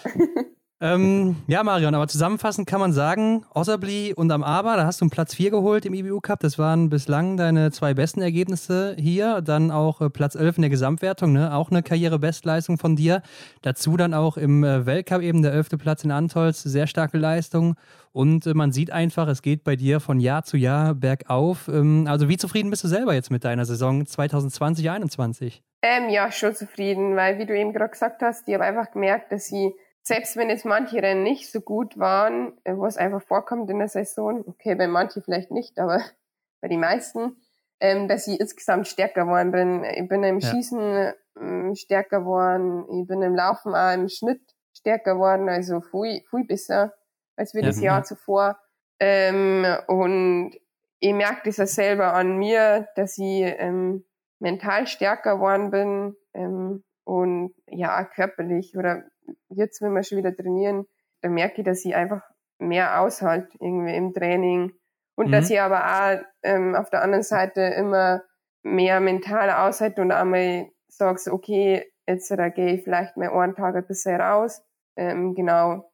Speaker 2: Ähm, ja, Marion, aber zusammenfassend kann man sagen, Osserbli und am Aber, da hast du einen Platz 4 geholt im IBU Cup. Das waren bislang deine zwei besten Ergebnisse hier. Dann auch äh, Platz 11 in der Gesamtwertung, ne? auch eine Karrierebestleistung von dir. Dazu dann auch im äh, Weltcup eben der 11. Platz in Antolz, sehr starke Leistung. Und äh, man sieht einfach, es geht bei dir von Jahr zu Jahr bergauf. Ähm, also wie zufrieden bist du selber jetzt mit deiner Saison 2020-21?
Speaker 3: Ähm, ja, schon zufrieden, weil wie du eben gerade gesagt hast, ich habe einfach gemerkt, dass ich selbst wenn jetzt manche Rennen nicht so gut waren, äh, was einfach vorkommt in der Saison, okay, bei manchen vielleicht nicht, aber bei den meisten, ähm, dass ich insgesamt stärker geworden bin. Ich bin im ja. Schießen ähm, stärker geworden, ich bin im Laufen auch im Schnitt stärker geworden, also viel, viel besser als wir ja, das Jahr ja. zuvor. Ähm, und ich merke das ja selber an mir, dass ich ähm, mental stärker geworden bin ähm, und ja, körperlich oder jetzt, wenn wir schon wieder trainieren, da merke ich, dass ich einfach mehr aushalt irgendwie im Training. Und mhm. dass ich aber auch ähm, auf der anderen Seite immer mehr mental aushalte und einmal sagst, okay, jetzt gehe ich vielleicht mal einen Tag ein bisschen raus. Ähm, genau,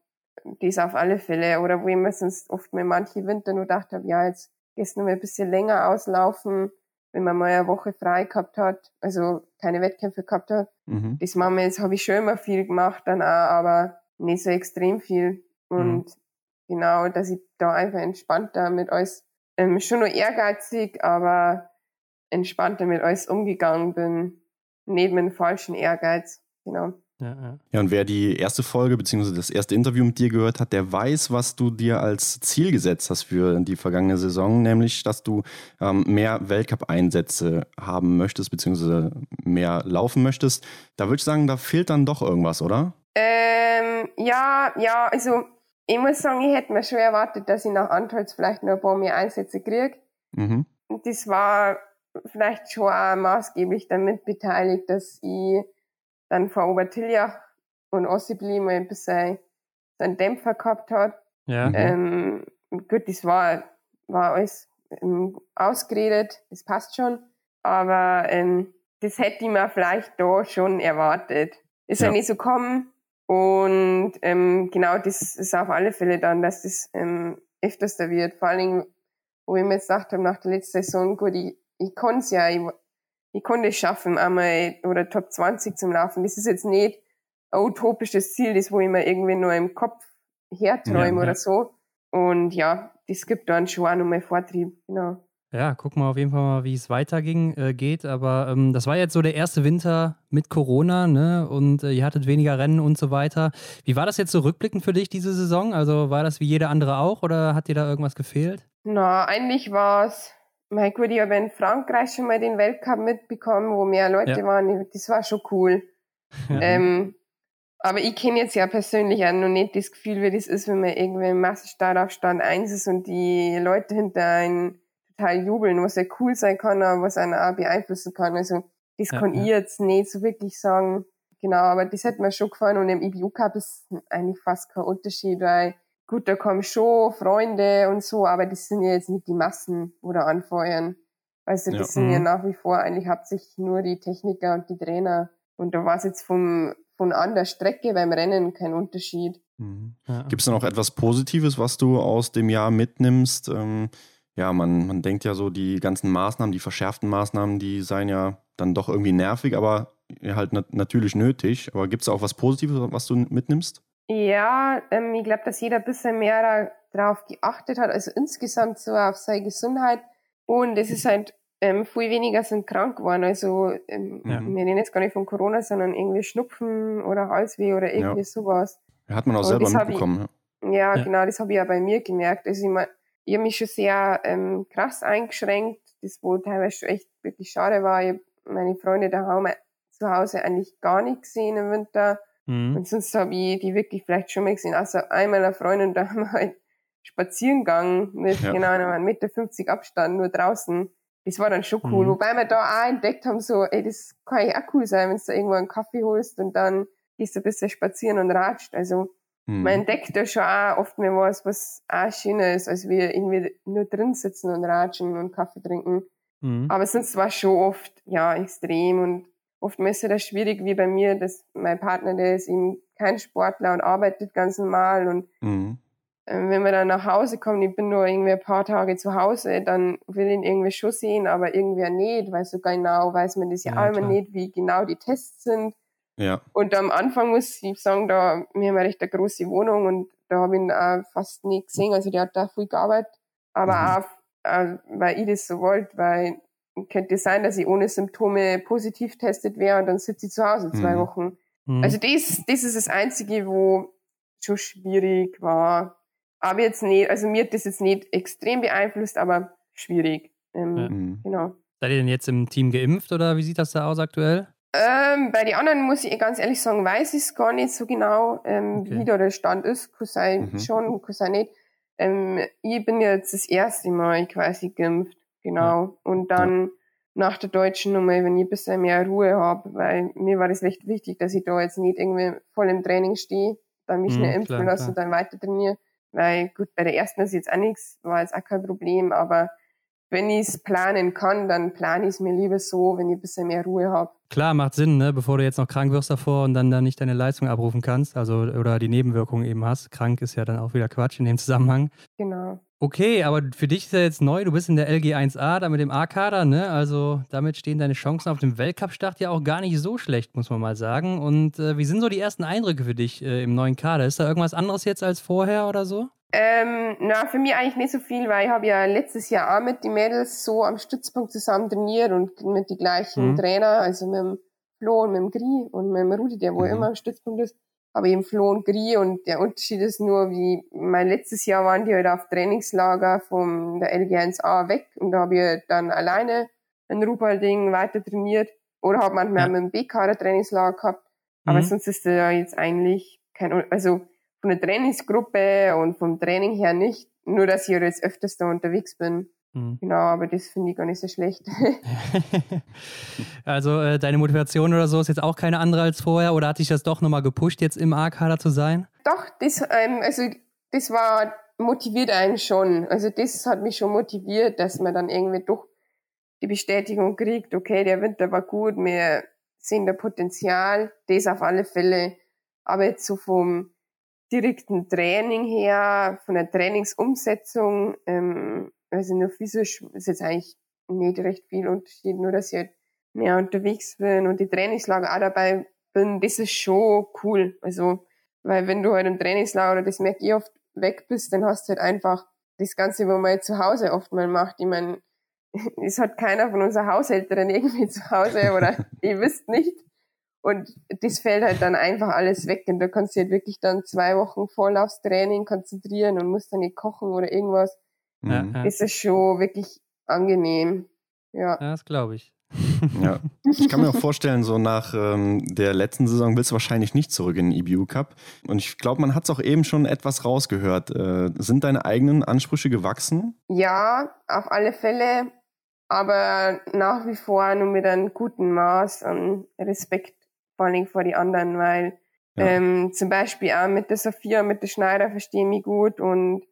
Speaker 3: das auf alle Fälle. Oder wo ich mir sonst oft mit manchen Winter nur gedacht habe, ja, jetzt gehst du noch mal ein bisschen länger auslaufen, wenn man mal eine Woche frei gehabt hat, also keine Wettkämpfe gehabt hat. Mhm. Das machen wir jetzt, habe ich schon immer viel gemacht dann auch, aber nicht so extrem viel. Und mhm. genau, dass ich da einfach entspannter mit alles, ähm, schon nur ehrgeizig, aber entspannter mit alles umgegangen bin. Mit dem falschen Ehrgeiz. Genau.
Speaker 1: Ja, ja. ja, und wer die erste Folge bzw. das erste Interview mit dir gehört hat, der weiß, was du dir als Ziel gesetzt hast für die vergangene Saison, nämlich, dass du ähm, mehr Weltcup-Einsätze haben möchtest bzw. mehr laufen möchtest. Da würde ich sagen, da fehlt dann doch irgendwas, oder?
Speaker 3: Ähm, ja, ja, also ich muss sagen, ich hätte mir schon erwartet, dass ich nach Antolz vielleicht noch ein paar mehr Einsätze kriege. Mhm. Das war vielleicht schon auch maßgeblich damit beteiligt, dass ich dann vor Obertiljach und Ossibli mal ein bisschen so einen Dämpfer gehabt hat. Ja. Mhm. Ähm, gut, das war, war alles ähm, ausgeredet, das passt schon. Aber ähm, das hätte ich mir vielleicht da schon erwartet. Ist ja, ja nicht so gekommen. Und ähm, genau das ist auf alle Fälle dann, dass das ähm, öfters da wird. Vor allen Dingen, wo ich mir jetzt gedacht habe, nach der letzten Saison, gut, ich, ich konnte es ja, ich, ich konnte es schaffen, einmal oder Top 20 zum Laufen. Das ist jetzt nicht ein utopisches Ziel, das wo ich mir irgendwie nur im Kopf herträume ja, oder ja. so. Und ja, das gibt dann schon auch nochmal Vortrieb, genau.
Speaker 2: Ja, gucken wir auf jeden Fall mal, wie es weiterging, äh, geht. Aber ähm, das war jetzt so der erste Winter mit Corona, ne? Und äh, ihr hattet weniger Rennen und so weiter. Wie war das jetzt so rückblickend für dich diese Saison? Also war das wie jeder andere auch oder hat dir da irgendwas gefehlt?
Speaker 3: Na, eigentlich war es ich habe in Frankreich schon mal den Weltcup mitbekommen, wo mehr Leute ja. waren. Das war schon cool. Ja. Ähm, aber ich kenne jetzt ja persönlich auch noch nicht das Gefühl, wie das ist, wenn man irgendwie im Massenstart auf Stand 1 ist und die Leute hinter einen total jubeln, was ja cool sein kann, aber was einen auch beeinflussen kann. Also das ja, kann ich jetzt nicht so wirklich sagen. Genau, aber das hat mir schon gefallen und im IBU Cup ist eigentlich fast kein Unterschied, weil Gut, da kommen schon Freunde und so, aber das sind ja jetzt nicht die Massen oder anfeuern. Also das ja. sind ja mhm. nach wie vor eigentlich hauptsächlich nur die Techniker und die Trainer. Und da war es jetzt vom, von an der Strecke beim Rennen kein Unterschied.
Speaker 1: Mhm. Ja. Gibt es da noch etwas Positives, was du aus dem Jahr mitnimmst? Ähm, ja, man, man denkt ja so, die ganzen Maßnahmen, die verschärften Maßnahmen, die seien ja dann doch irgendwie nervig, aber halt nat natürlich nötig. Aber gibt es auch was Positives, was du mitnimmst?
Speaker 3: Ja, ähm, ich glaube, dass jeder ein bisschen mehr darauf geachtet hat, also insgesamt so auf seine Gesundheit. Und es ist halt, ähm, viel weniger sind krank geworden. Also, ähm, ja. wir reden jetzt gar nicht von Corona, sondern irgendwie Schnupfen oder Halsweh oder irgendwie ja. sowas.
Speaker 1: Hat man auch selber mitbekommen.
Speaker 3: Ich, ja, ja, genau, das habe ich ja bei mir gemerkt. Also, ich, mein, ich habe mich schon sehr ähm, krass eingeschränkt, das wo teilweise schon echt wirklich schade war. Ich meine Freunde daheim zu Hause eigentlich gar nicht gesehen im Winter Mhm. Und sonst habe ich die wirklich vielleicht schon mal gesehen. Also einmal eine Freundin, da haben wir halt spazieren gegangen mit ja. genau einem Meter 50 Abstand nur draußen. Das war dann schon cool. Mhm. Wobei wir da auch entdeckt haben, so, ey, das kann ja auch cool sein, wenn du da irgendwo einen Kaffee holst und dann gehst du ein bisschen spazieren und ratscht. Also, mhm. man entdeckt da schon auch oft mehr was, was auch schöner ist, als wir irgendwie nur drin sitzen und ratschen und Kaffee trinken. Mhm. Aber sonst war es schon oft, ja, extrem und oftmals ist es schwierig, wie bei mir, dass mein Partner, der ist ihm kein Sportler und arbeitet ganz normal und mhm. Ähm, wenn man dann nach Hause kommt, ich bin nur irgendwie ein paar Tage zu Hause, dann will ich ihn irgendwie schon sehen, aber irgendwie nicht, weil so genau weiß man das ja, ja auch immer nicht, wie genau die Tests sind.
Speaker 1: Ja.
Speaker 3: Und am Anfang muss ich sagen, da, wir haben eine recht eine große Wohnung und da habe ich ihn auch fast nie gesehen, also der hat da viel gearbeitet, aber mhm. auch, äh, weil ich das so wollte, weil könnte sein, dass ich ohne Symptome positiv testet wäre und dann sitze ich zu Hause zwei mhm. Wochen. Mhm. Also das, das ist das Einzige, wo schon schwierig war, aber jetzt nicht, also mir hat das jetzt nicht extrem beeinflusst, aber schwierig. Ähm, ja. Mhm. Genau.
Speaker 2: Seid ihr denn jetzt im Team geimpft oder wie sieht das da aus aktuell?
Speaker 3: Ähm, bei den anderen muss ich ganz ehrlich sagen, weiß ich es gar nicht so genau, ähm, okay. wie da der Stand ist. Kann sein mhm. schon, kann sein nicht. Ähm, ich bin jetzt das erste Mal quasi geimpft, genau. Und dann ja. nach der deutschen Nummer, wenn ich ein bisschen mehr Ruhe habe, weil mir war das recht wichtig, dass ich da jetzt nicht irgendwie voll im Training stehe, dann mich mhm, schnell impfen lasse und dann weiter trainiere. Weil gut, bei der ersten ist jetzt auch nichts, war jetzt auch kein Problem, aber wenn ich es planen kann, dann plane ich es mir lieber so, wenn ich ein bisschen mehr Ruhe habe.
Speaker 2: Klar, macht Sinn, ne? bevor du jetzt noch krank wirst davor und dann, dann nicht deine Leistung abrufen kannst, also oder die Nebenwirkungen eben hast. Krank ist ja dann auch wieder Quatsch in dem Zusammenhang.
Speaker 3: Genau.
Speaker 2: Okay, aber für dich ist ja jetzt neu, du bist in der LG1A, da mit dem A-Kader, ne? Also damit stehen deine Chancen auf dem Weltcup-Start ja auch gar nicht so schlecht, muss man mal sagen. Und äh, wie sind so die ersten Eindrücke für dich äh, im neuen Kader? Ist da irgendwas anderes jetzt als vorher oder so?
Speaker 3: Ähm, na, für mich eigentlich nicht so viel, weil ich habe ja letztes Jahr auch mit den Mädels so am Stützpunkt zusammen trainiert und mit den gleichen mhm. Trainer, also mit dem Flo und mit dem Gri und mit dem Rudi, der wo mhm. immer am Stützpunkt ist, habe ich eben Flo und Gri und der Unterschied ist nur, wie mein letztes Jahr waren die halt auf Trainingslager von der LG1A weg und da habe ich dann alleine ein Rupalding weiter trainiert oder habe manchmal ja. mit dem B-Kader Trainingslager gehabt, aber mhm. sonst ist da jetzt eigentlich kein, also von der Trainingsgruppe und vom Training her nicht. Nur, dass ich jetzt öfters da unterwegs bin. Mhm. Genau, aber das finde ich gar nicht so schlecht.
Speaker 2: also äh, deine Motivation oder so ist jetzt auch keine andere als vorher oder hat dich das doch nochmal gepusht, jetzt im A-Kader zu sein?
Speaker 3: Doch, das, ähm, also das war motiviert einen schon. Also das hat mich schon motiviert, dass man dann irgendwie doch die Bestätigung kriegt, okay, der Winter war gut, wir sehen da Potenzial, das auf alle Fälle. Aber jetzt so vom direkten Training her, von der Trainingsumsetzung, ähm, also nur physisch ist jetzt eigentlich nicht recht viel Unterschied, nur dass ich halt mehr unterwegs bin und die Trainingslager auch dabei bin, das ist schon cool. Also, weil wenn du halt im Trainingslager, oder das merke ich oft, weg bist, dann hast du halt einfach das Ganze, was man halt zu Hause oft mal macht. Ich meine, es hat keiner von unseren Haushälteren irgendwie zu Hause oder ihr wisst nicht. Und das fällt halt dann einfach alles weg. Und da kannst du halt wirklich dann zwei Wochen voll aufs Training konzentrieren und musst dann nicht kochen oder irgendwas. Ja, ja. Das ist schon wirklich angenehm. Ja,
Speaker 2: ja das glaube ich.
Speaker 1: ja, ich kann mir auch vorstellen, so nach ähm, der letzten Saison willst du wahrscheinlich nicht zurück in den EBU Cup. Und ich glaube, man hat es auch eben schon etwas rausgehört. Äh, sind deine eigenen Ansprüche gewachsen?
Speaker 3: Ja, auf alle Fälle. Aber nach wie vor nur mit einem guten Maß an Respekt vor allem vor die anderen, weil ja. ähm, zum Beispiel auch mit der Sophia, mit der Schneider verstehe ich mich gut und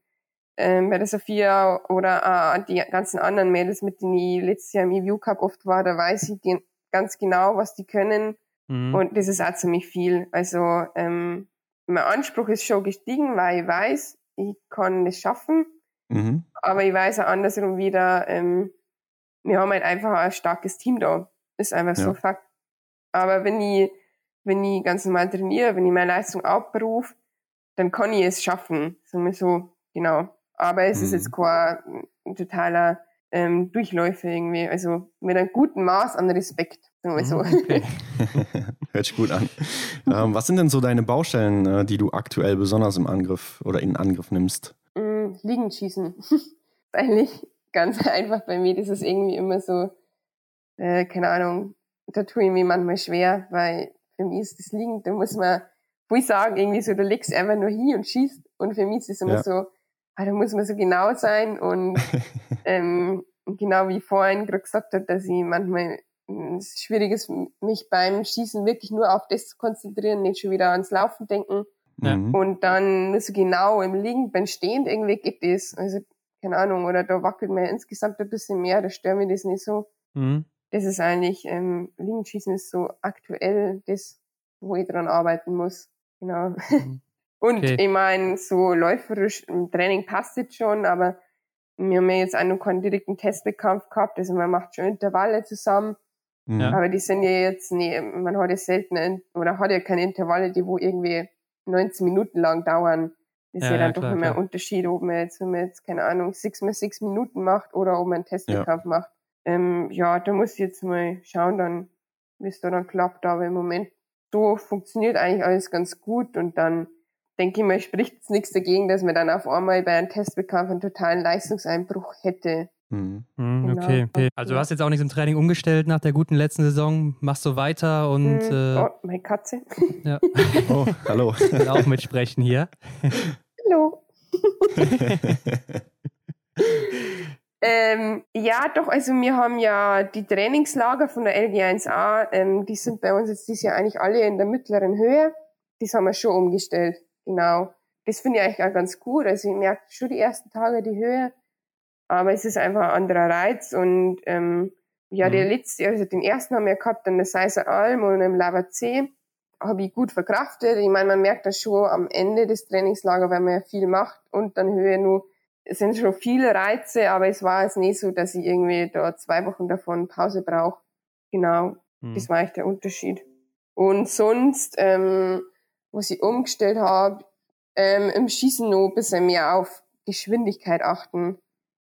Speaker 3: ähm, bei der Sophia oder äh, die ganzen anderen Mädels, mit denen ich letztes Jahr im EVU Cup oft war, da weiß ich gen ganz genau, was die können mhm. und das ist auch ziemlich viel. Also ähm, mein Anspruch ist schon gestiegen, weil ich weiß, ich kann das schaffen, mhm. aber ich weiß auch andersrum wieder, ähm, wir haben halt einfach ein starkes Team da. Ist einfach ja. so Fakt. Aber wenn ich, wenn ich ganz normal trainiere, wenn ich meine Leistung abrufe, dann kann ich es schaffen. Sagen wir so, genau. Aber es mhm. ist jetzt kein totaler ähm, Durchläufer irgendwie. Also mit einem guten Maß an Respekt, sagen wir so. Mhm, okay.
Speaker 1: Hört sich gut an. ähm, was sind denn so deine Baustellen, äh, die du aktuell besonders im Angriff oder in Angriff nimmst?
Speaker 3: Mm, Liegen schießen. Eigentlich ganz einfach bei mir. Das ist irgendwie immer so, äh, keine Ahnung, da tue ich mir manchmal schwer, weil für mich ist das liegend, da muss man, wo ich sagen, irgendwie so, du legst einfach nur hin und schießt und für mich ist es immer ja. so, ah, da muss man so genau sein und ähm, genau wie ich vorhin gerade gesagt habe, dass ich manchmal es schwierig ist, mich beim Schießen wirklich nur auf das zu konzentrieren, nicht schon wieder ans Laufen denken. Ja. Mhm. Und dann so genau im Liegen, beim Stehend irgendwie geht das. Also, keine Ahnung, oder da wackelt man insgesamt ein bisschen mehr, da stört mich das nicht so. Mhm das ist eigentlich, ähm, Liegenschießen ist so aktuell das, wo ich dran arbeiten muss. Genau. Mhm. Und okay. ich meine, so läuferisch im Training passt jetzt schon, aber wir haben ja jetzt auch noch keinen direkten Testwettkampf gehabt, also man macht schon Intervalle zusammen. Ja. Aber die sind ja jetzt, nee, man hat ja selten, oder hat ja keine Intervalle, die wo irgendwie 19 Minuten lang dauern. Das ist ja, ja dann ja, doch immer ein Unterschied, ob man jetzt, wenn man jetzt, keine Ahnung, 6 mal 6 Minuten macht oder ob man einen Testwettkampf ja. macht. Ähm, ja, da muss ich jetzt mal schauen, dann, wie es da dann klappt. Aber im Moment, so funktioniert eigentlich alles ganz gut und dann denke ich mal, spricht es nichts dagegen, dass man dann auf einmal bei einem Testwettkampf einen totalen Leistungseinbruch hätte.
Speaker 2: Mhm. Genau. Okay, okay. Also du hast jetzt auch nicht im Training umgestellt nach der guten letzten Saison, machst so weiter und. Mhm.
Speaker 3: Äh, oh, meine Katze.
Speaker 2: Ja. Oh, hallo. Ich will auch mitsprechen hier.
Speaker 3: Hallo. ähm, ja, doch, also wir haben ja die Trainingslager von der LG1A, ähm, die sind bei uns jetzt dieses Jahr eigentlich alle in der mittleren Höhe. Das haben wir schon umgestellt, genau. Das finde ich eigentlich auch ganz gut. Also ich merke schon die ersten Tage die Höhe aber es ist einfach ein anderer Reiz und ähm, ja, mhm. der letzte, also den ersten haben wir gehabt an der Seiser Alm und im Lava C. Habe ich gut verkraftet. Ich meine, man merkt das schon am Ende des Trainingslagers, weil man ja viel macht und dann Höhe nur, es sind schon viele Reize, aber es war jetzt nicht so, dass ich irgendwie da zwei Wochen davon Pause brauche. Genau. Mhm. Das war eigentlich der Unterschied. Und sonst, ähm, was ich umgestellt habe, ähm, im Schießen noch ein bisschen mehr auf Geschwindigkeit achten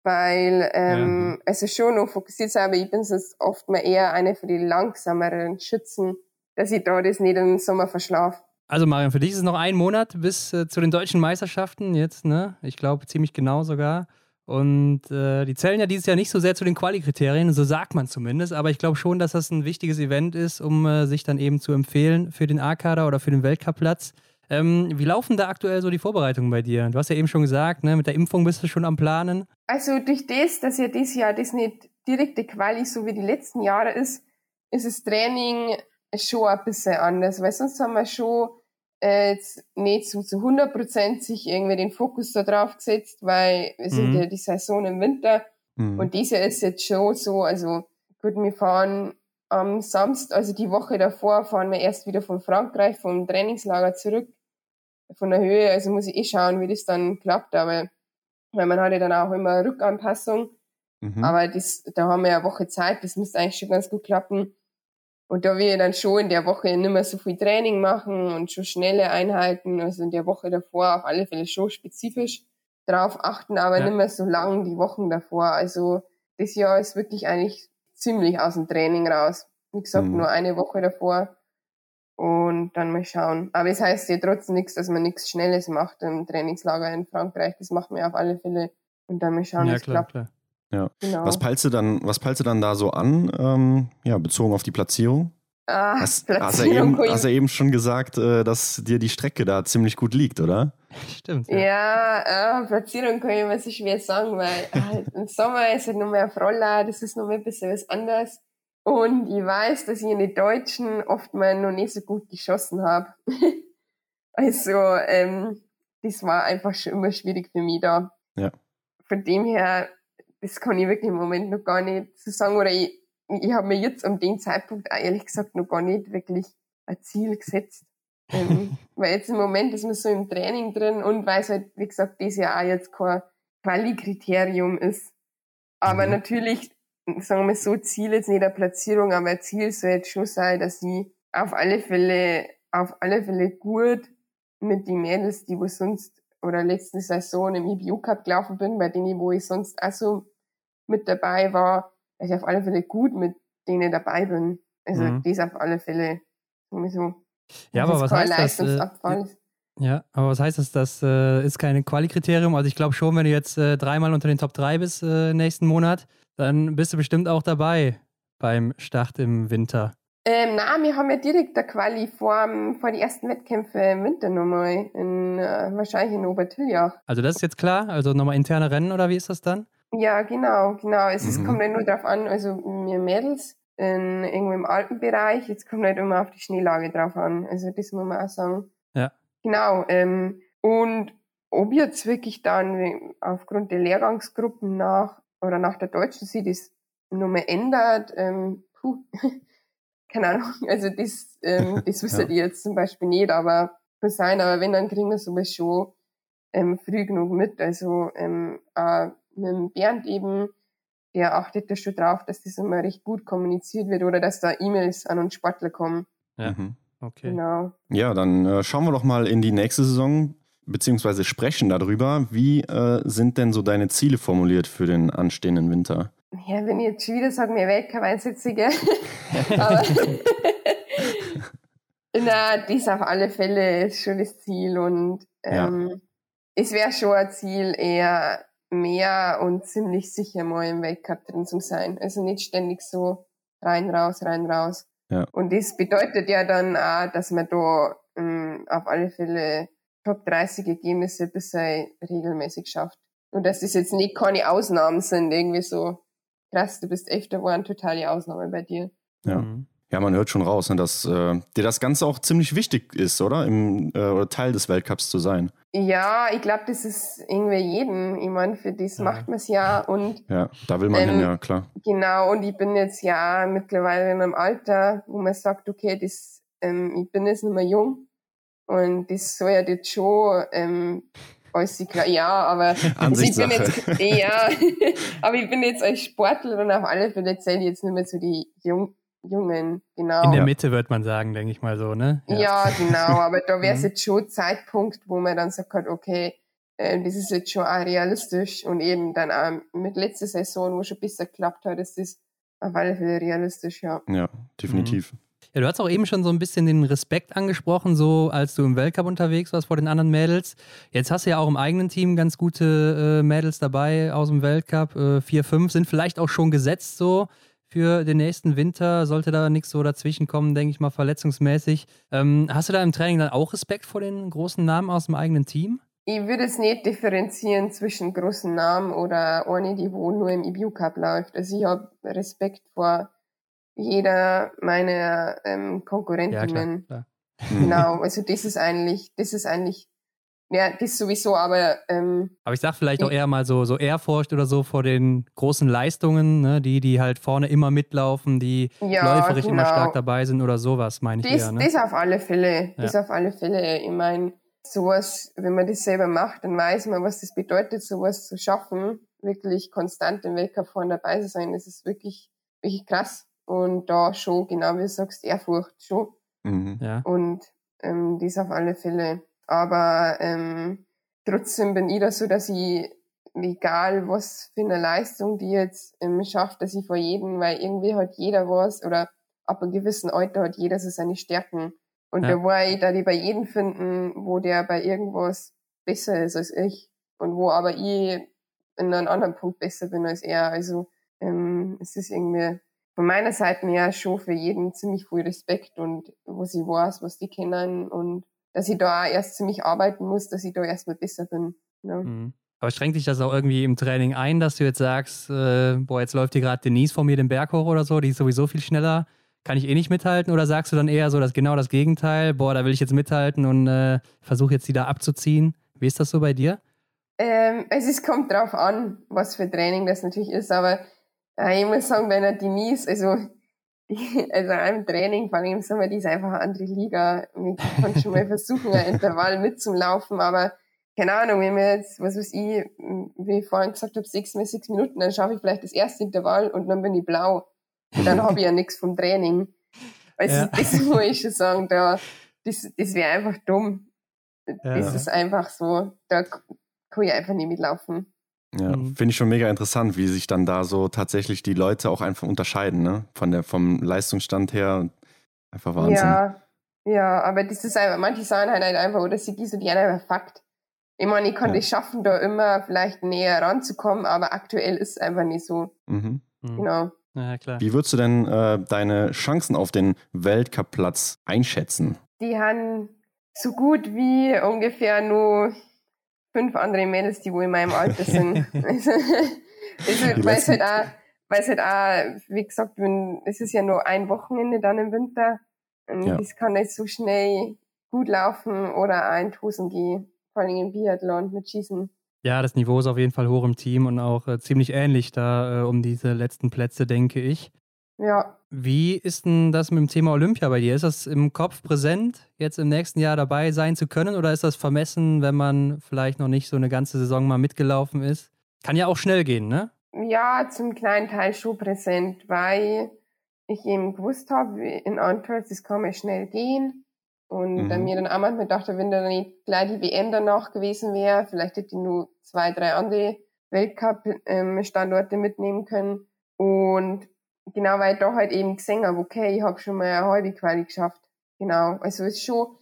Speaker 3: weil ähm, ja. es ist schon noch fokussiert ist, aber ich bin es oft mal eher eine für die langsameren Schützen, dass ich da das nicht im Sommer verschlafe.
Speaker 2: Also Marion, für dich ist es noch ein Monat bis äh, zu den deutschen Meisterschaften jetzt, ne? Ich glaube ziemlich genau sogar. Und äh, die zählen ja dieses Jahr nicht so sehr zu den Quali-Kriterien, so sagt man zumindest, aber ich glaube schon, dass das ein wichtiges Event ist, um äh, sich dann eben zu empfehlen für den A-Kader oder für den Weltcup-Platz. Ähm, wie laufen da aktuell so die Vorbereitungen bei dir? Du hast ja eben schon gesagt, ne, mit der Impfung bist du schon am Planen.
Speaker 3: Also durch das, dass ja dieses Jahr das nicht direkte Quali so wie die letzten Jahre ist, ist das Training schon ein bisschen anders, weil sonst haben wir schon äh, jetzt nicht so zu 100 Prozent sich irgendwie den Fokus da drauf gesetzt, weil wir sind mhm. ja die Saison im Winter mhm. und diese ist jetzt schon so, also gut, wir fahren am Samstag, also die Woche davor, fahren wir erst wieder von Frankreich, vom Trainingslager zurück, von der Höhe. Also muss ich eh schauen, wie das dann klappt. Aber weil man hat ja dann auch immer Rückanpassung. Mhm. Aber das, da haben wir ja eine Woche Zeit, das müsste eigentlich schon ganz gut klappen. Und da will ich dann schon in der Woche nicht mehr so viel Training machen und schon schnelle Einheiten, also in der Woche davor auf alle Fälle schon spezifisch drauf achten, aber ja. nicht mehr so lang die Wochen davor. Also das Jahr ist wirklich eigentlich ziemlich aus dem Training raus. Wie gesagt, mhm. nur eine Woche davor. Und dann mal schauen. Aber es heißt ja trotzdem nichts, dass man nichts Schnelles macht im Trainingslager in Frankreich. Das machen wir auf alle Fälle. Und dann mal schauen, ja, wie es klappt. Klar.
Speaker 1: Ja. Genau. Was peilst du dann, was peilst du dann da so an, ähm, ja, bezogen auf die Platzierung?
Speaker 3: Ah,
Speaker 1: hast, hast, er eben, hast er eben schon gesagt, äh, dass dir die Strecke da ziemlich gut liegt, oder?
Speaker 2: Stimmt.
Speaker 3: Ja, ja äh, Platzierung kann ich immer so schwer sagen, weil äh, im Sommer ist halt noch mehr auf Roller, das ist noch ein bisschen was anderes. Und ich weiß, dass ich in den Deutschen oft mal noch nicht so gut geschossen habe. also, ähm, das war einfach schon immer schwierig für mich da.
Speaker 1: Ja.
Speaker 3: Von dem her, das kann ich wirklich im Moment noch gar nicht so sagen. Oder ich, ich habe mir jetzt um den Zeitpunkt auch ehrlich gesagt noch gar nicht wirklich ein Ziel gesetzt. ähm, weil jetzt im Moment ist man so im Training drin und weil es halt, wie gesagt, das ja auch jetzt kein Quali-Kriterium ist. Aber mhm. natürlich, sagen wir so, Ziel jetzt nicht eine Platzierung, aber Ziel soll jetzt schon sein, dass ich auf alle Fälle, auf alle Fälle gut mit den Mädels, die wo sonst oder letzte Saison im IBU Cup gelaufen bin, bei denen, wo ich sonst auch so mit dabei war, dass ich auf alle Fälle gut mit denen dabei bin. Also mhm. das auf alle Fälle sowieso.
Speaker 2: Ja, aber was heißt das? Äh, ja, aber was heißt das? Das äh, ist kein Quali-Kriterium. Also ich glaube schon, wenn du jetzt äh, dreimal unter den Top 3 bist äh, nächsten Monat, dann bist du bestimmt auch dabei beim Start im Winter.
Speaker 3: Ähm, nein, wir haben ja direkt der Quali vor, vor die ersten Wettkämpfe im Winter nochmal, in, äh, wahrscheinlich in Obertiljach.
Speaker 2: Also das ist jetzt klar? Also nochmal interne Rennen oder wie ist das dann?
Speaker 3: Ja, genau, genau. Es, mhm. kommt halt nur darauf an, also wir Mädels in, irgendwo im Alpenbereich, jetzt kommt halt immer auf die Schneelage drauf an. Also das muss man auch sagen.
Speaker 2: Ja.
Speaker 3: Genau. Ähm, und ob jetzt wirklich dann aufgrund der Lehrgangsgruppen nach oder nach der deutschen sich das nochmal ändert, ähm, puh, keine Ahnung, also das, ähm, das wisst ja. ihr jetzt zum Beispiel nicht, aber sein, aber wenn, dann kriegen wir sowas schon ähm, früh genug mit. Also ähm, äh, mit Bernd eben, der achtet da schon drauf, dass das immer recht gut kommuniziert wird oder dass da E-Mails an uns Sportler kommen.
Speaker 2: Ja, mhm. okay.
Speaker 3: Genau.
Speaker 1: Ja, dann äh, schauen wir doch mal in die nächste Saison, beziehungsweise sprechen darüber. Wie äh, sind denn so deine Ziele formuliert für den anstehenden Winter?
Speaker 3: Ja, wenn ich jetzt schon wieder sage, mehr Weltcup-Einsätze, gell? Aber na, dies auf alle Fälle ist schon das Ziel und ähm, ja. es wäre schon ein Ziel, eher mehr und ziemlich sicher mal im Weltcup drin zu sein. Also nicht ständig so rein, raus, rein, raus.
Speaker 1: Ja.
Speaker 3: Und das bedeutet ja dann auch, dass man da ähm, auf alle Fälle Top 30 Ergebnisse bisher regelmäßig schafft. Und dass das jetzt nicht keine Ausnahmen sind, irgendwie so krass, du bist echt eine totale Ausnahme bei dir.
Speaker 1: Ja. Mhm. Ja, man hört schon raus, ne, dass äh, dir das Ganze auch ziemlich wichtig ist, oder? Im, äh, oder Teil des Weltcups zu sein.
Speaker 3: Ja, ich glaube, das ist irgendwie jeden. Ich meine, für das ja. macht man es ja. Und,
Speaker 1: ja, da will man ähm, hin, ja, klar.
Speaker 3: Genau, und ich bin jetzt ja mittlerweile in einem Alter, wo man sagt, okay, das, ähm, ich bin jetzt nicht mehr jung. Und das soll ja jetzt schon ähm, alles klar. Ja, aber ich bin jetzt, ja, aber ich bin jetzt als Sportler und auf alle Fälle zähle ich jetzt nicht mehr zu die Jungen Jungen, genau.
Speaker 2: In der Mitte wird man sagen, denke ich mal so, ne?
Speaker 3: Ja, ja genau, aber da wäre es mhm. jetzt schon Zeitpunkt, wo man dann sagt, okay, äh, das ist jetzt schon auch realistisch und eben dann auch mit letzter Saison, wo schon besser geklappt hat, ist das auf alle Fälle realistisch, ja.
Speaker 1: Ja, definitiv. Mhm.
Speaker 2: Ja, du hast auch eben schon so ein bisschen den Respekt angesprochen, so als du im Weltcup unterwegs warst vor den anderen Mädels. Jetzt hast du ja auch im eigenen Team ganz gute äh, Mädels dabei aus dem Weltcup. Äh, vier, fünf sind vielleicht auch schon gesetzt so für den nächsten Winter. Sollte da nichts so dazwischen kommen, denke ich mal, verletzungsmäßig. Ähm, hast du da im Training dann auch Respekt vor den großen Namen aus dem eigenen Team?
Speaker 3: Ich würde es nicht differenzieren zwischen großen Namen oder eine, die wo nur im EBU Cup läuft. Also ich habe Respekt vor jeder meiner ähm, Konkurrentinnen. Ja, klar, klar. Genau, also das ist eigentlich, das ist eigentlich ja, das sowieso, aber. Ähm,
Speaker 2: aber ich sag vielleicht auch eher mal so, so Ehrfurcht oder so vor den großen Leistungen, ne? die, die halt vorne immer mitlaufen, die ja, läuferisch genau. immer stark dabei sind oder sowas, meine ich
Speaker 3: das,
Speaker 2: eher. Ne?
Speaker 3: Das auf alle Fälle. Ja. Das auf alle Fälle. Ich meine, sowas, wenn man das selber macht, dann weiß man, was das bedeutet, sowas zu schaffen, wirklich konstant im Weltcup vorne dabei zu sein. Das ist wirklich, wirklich krass. Und da schon, genau wie du sagst, Ehrfurcht schon.
Speaker 1: Mhm.
Speaker 2: Ja.
Speaker 3: Und ähm, das auf alle Fälle. Aber ähm, trotzdem bin ich da so, dass ich, egal was für eine Leistung die jetzt ähm, schafft, dass ich vor jedem, weil irgendwie hat jeder was oder ab einem gewissen Alter hat jeder so seine Stärken. Und ja. da war ich da die bei jedem finden, wo der bei irgendwas besser ist als ich und wo aber ich in einem anderen Punkt besser bin als er. Also ähm, es ist irgendwie von meiner Seite her schon für jeden ziemlich viel Respekt und wo sie weiß, was die kennen und dass ich da erst ziemlich arbeiten muss, dass ich da erstmal besser bin. Ja. Mhm.
Speaker 2: Aber schränkt dich das auch irgendwie im Training ein, dass du jetzt sagst, äh, boah, jetzt läuft hier gerade Denise vor mir den Berg hoch oder so, die ist sowieso viel schneller, kann ich eh nicht mithalten? Oder sagst du dann eher so, dass genau das Gegenteil, boah, da will ich jetzt mithalten und äh, versuche jetzt die da abzuziehen? Wie ist das so bei dir?
Speaker 3: Ähm, also es kommt drauf an, was für Training das natürlich ist, aber äh, ich muss sagen, bei einer Denise, also also im Training, vor allem im Sommer, die ist einfach eine andere Liga. Ich kann schon mal versuchen, ein Intervall mitzulaufen, aber keine Ahnung, wenn wir jetzt, was weiß ich, wie ich vorhin gesagt habe, sechs mal sechs Minuten, dann schaffe ich vielleicht das erste Intervall und dann bin ich blau. Und dann habe ich ja nichts vom Training. Also ja. das muss ich schon sagen, da, das, das wäre einfach dumm. Ja. Das ist einfach so, da kann ich einfach nicht mitlaufen.
Speaker 1: Ja, mhm. finde ich schon mega interessant, wie sich dann da so tatsächlich die Leute auch einfach unterscheiden, ne? Von der, vom Leistungsstand her. Einfach Wahnsinn.
Speaker 3: Ja, ja, aber das ist einfach, manche sagen halt einfach, oder sie gießen die einfach Fakt. Ich meine, ich kann ja. das schaffen, da immer vielleicht näher ranzukommen, aber aktuell ist es einfach nicht so.
Speaker 1: Mhm.
Speaker 3: mhm. Genau.
Speaker 2: Ja, klar.
Speaker 1: Wie würdest du denn äh, deine Chancen auf den Weltcup-Platz einschätzen?
Speaker 3: Die haben so gut wie ungefähr nur fünf andere Mädels, die wohl in meinem Alter sind. also, weil es halt auch, weil es halt auch, wie gesagt, wenn, es ist ja nur ein Wochenende dann im Winter. Und ja. das kann nicht so schnell gut laufen oder ein Tosen gehen, vor allem im Biathlon mit Schießen.
Speaker 2: Ja, das Niveau ist auf jeden Fall hoch im Team und auch äh, ziemlich ähnlich da äh, um diese letzten Plätze, denke ich.
Speaker 3: Ja.
Speaker 2: Wie ist denn das mit dem Thema Olympia bei dir? Ist das im Kopf präsent, jetzt im nächsten Jahr dabei sein zu können? Oder ist das vermessen, wenn man vielleicht noch nicht so eine ganze Saison mal mitgelaufen ist? Kann ja auch schnell gehen, ne?
Speaker 3: Ja, zum kleinen Teil schon präsent, weil ich eben gewusst habe, in Antwerpen, das kann mal schnell gehen. Und mhm. dann mir dann auch manchmal dachte, wenn da nicht gleich die WM danach gewesen wäre, vielleicht hätte ich nur zwei, drei andere Weltcup-Standorte ähm, mitnehmen können. Und genau, weil ich da halt eben gesehen habe, okay, ich habe schon mal eine halbe Quali geschafft. Genau, also es ist schon,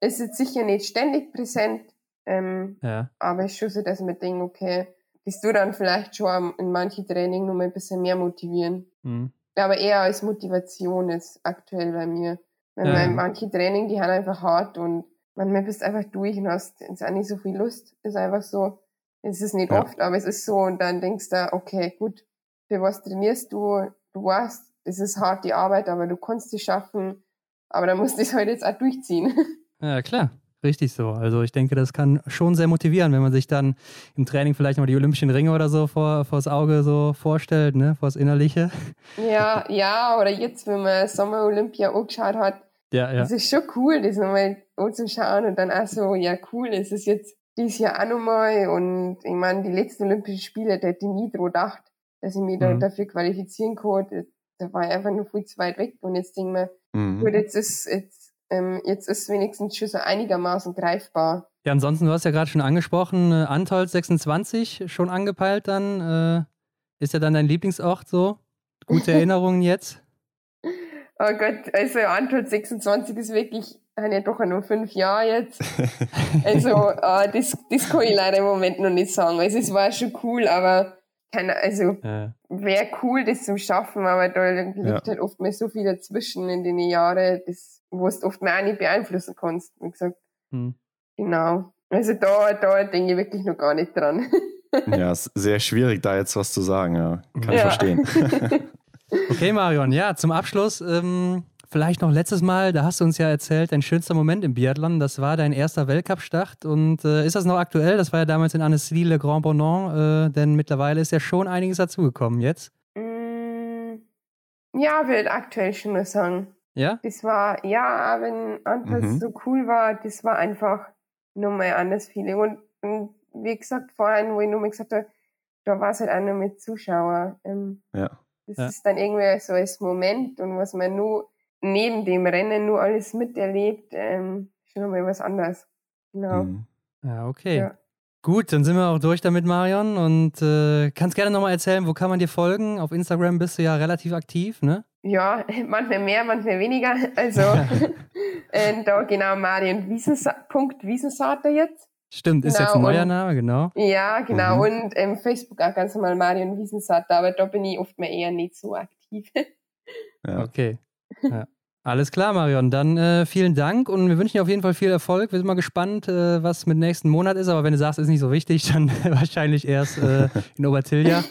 Speaker 3: es ist sicher nicht ständig präsent, ähm, ja. aber ist schon so, dass mir denke, okay, das du dann vielleicht schon in manchen Training noch mal ein bisschen mehr motivieren. Mhm. Aber eher als Motivation ist aktuell bei mir. Weil ja. manche Training, die haben einfach hart und manchmal bist du einfach durch und hast jetzt auch nicht so viel Lust. Ist einfach so, es ist nicht ja. oft, aber es ist so und dann denkst du, okay, gut, für was trainierst du? Du weißt, es ist harte Arbeit, aber du kannst es schaffen. Aber dann musst du es halt jetzt auch durchziehen.
Speaker 2: Ja, klar. Richtig so. Also ich denke, das kann schon sehr motivieren, wenn man sich dann im Training vielleicht mal die Olympischen Ringe oder so vor, vor das Auge so vorstellt, ne, vor das Innerliche.
Speaker 3: Ja, ja, oder jetzt, wenn man Sommer Olympia angeschaut hat, ja, ja. das ist schon cool, das nochmal anzuschauen und dann auch so, ja cool, es ist jetzt dieses Jahr auch nochmal und ich meine, die letzten Olympischen Spiele, da hätte ich nie dran gedacht, dass ich mich mhm. da dafür qualifizieren kann. Da war ich einfach nur viel zu weit weg und jetzt denke ich mir, mhm. gut, jetzt ist, jetzt ähm, jetzt ist es wenigstens schon so einigermaßen greifbar.
Speaker 2: Ja, ansonsten, du hast ja gerade schon angesprochen, äh, Antolz 26 schon angepeilt dann. Äh, ist ja dann dein Lieblingsort so? Gute Erinnerungen jetzt?
Speaker 3: Oh Gott, also Antolz 26 ist wirklich, haben ja doch nur fünf Jahre jetzt. Also, äh, das, das kann ich leider im Moment noch nicht sagen. Also, es war schon cool, aber keine, also ja. wäre cool, das zu schaffen, aber da liegt ja. halt oft mal so viel dazwischen in den Jahren, das, wo du oft mehr auch nicht beeinflussen kannst, wie gesagt. Hm. Genau. Also da, da denke ich wirklich noch gar nicht dran.
Speaker 1: ja, ist sehr schwierig, da jetzt was zu sagen, ja. Kann ja. ich verstehen.
Speaker 2: okay, Marion, ja, zum Abschluss, ähm, Vielleicht noch letztes Mal, da hast du uns ja erzählt, dein schönster Moment im Biathlon, das war dein erster Weltcup-Start. Und äh, ist das noch aktuell? Das war ja damals in Annecy Le Grand Bonon, äh, denn mittlerweile ist ja schon einiges dazugekommen jetzt. Mm,
Speaker 3: ja, würde aktuell schon mal sagen.
Speaker 2: Ja?
Speaker 3: Das war, ja, wenn Antas mhm. so cool war, das war einfach nochmal anders Feeling. Und, und, wie gesagt, vorhin, wo ich nochmal gesagt habe, da war es halt auch nur mit Zuschauer. Ähm, ja. Das ja. ist dann irgendwie so als Moment und was man nur neben dem Rennen nur alles miterlebt, ähm, schon mal was anderes. Genau. Mhm.
Speaker 2: Ja, okay. Ja. Gut, dann sind wir auch durch damit, Marion. Und äh, kannst gerne nochmal erzählen, wo kann man dir folgen? Auf Instagram bist du ja relativ aktiv, ne?
Speaker 3: Ja, manchmal mehr, manchmal weniger. Also äh, da genau Marion Wiesensa Punkt Wiesensater jetzt.
Speaker 2: Stimmt, ist jetzt ein genau, neuer Name, genau.
Speaker 3: Ja, genau. Mhm. Und ähm, Facebook auch ganz normal Marion Wiesensater, aber da bin ich oft mal eher nicht so aktiv.
Speaker 2: ja. Okay. Ja. Alles klar, Marion. Dann äh, vielen Dank und wir wünschen dir auf jeden Fall viel Erfolg. Wir sind mal gespannt, äh, was mit nächsten Monat ist. Aber wenn du sagst, ist nicht so wichtig, dann wahrscheinlich erst äh, in Obertilja.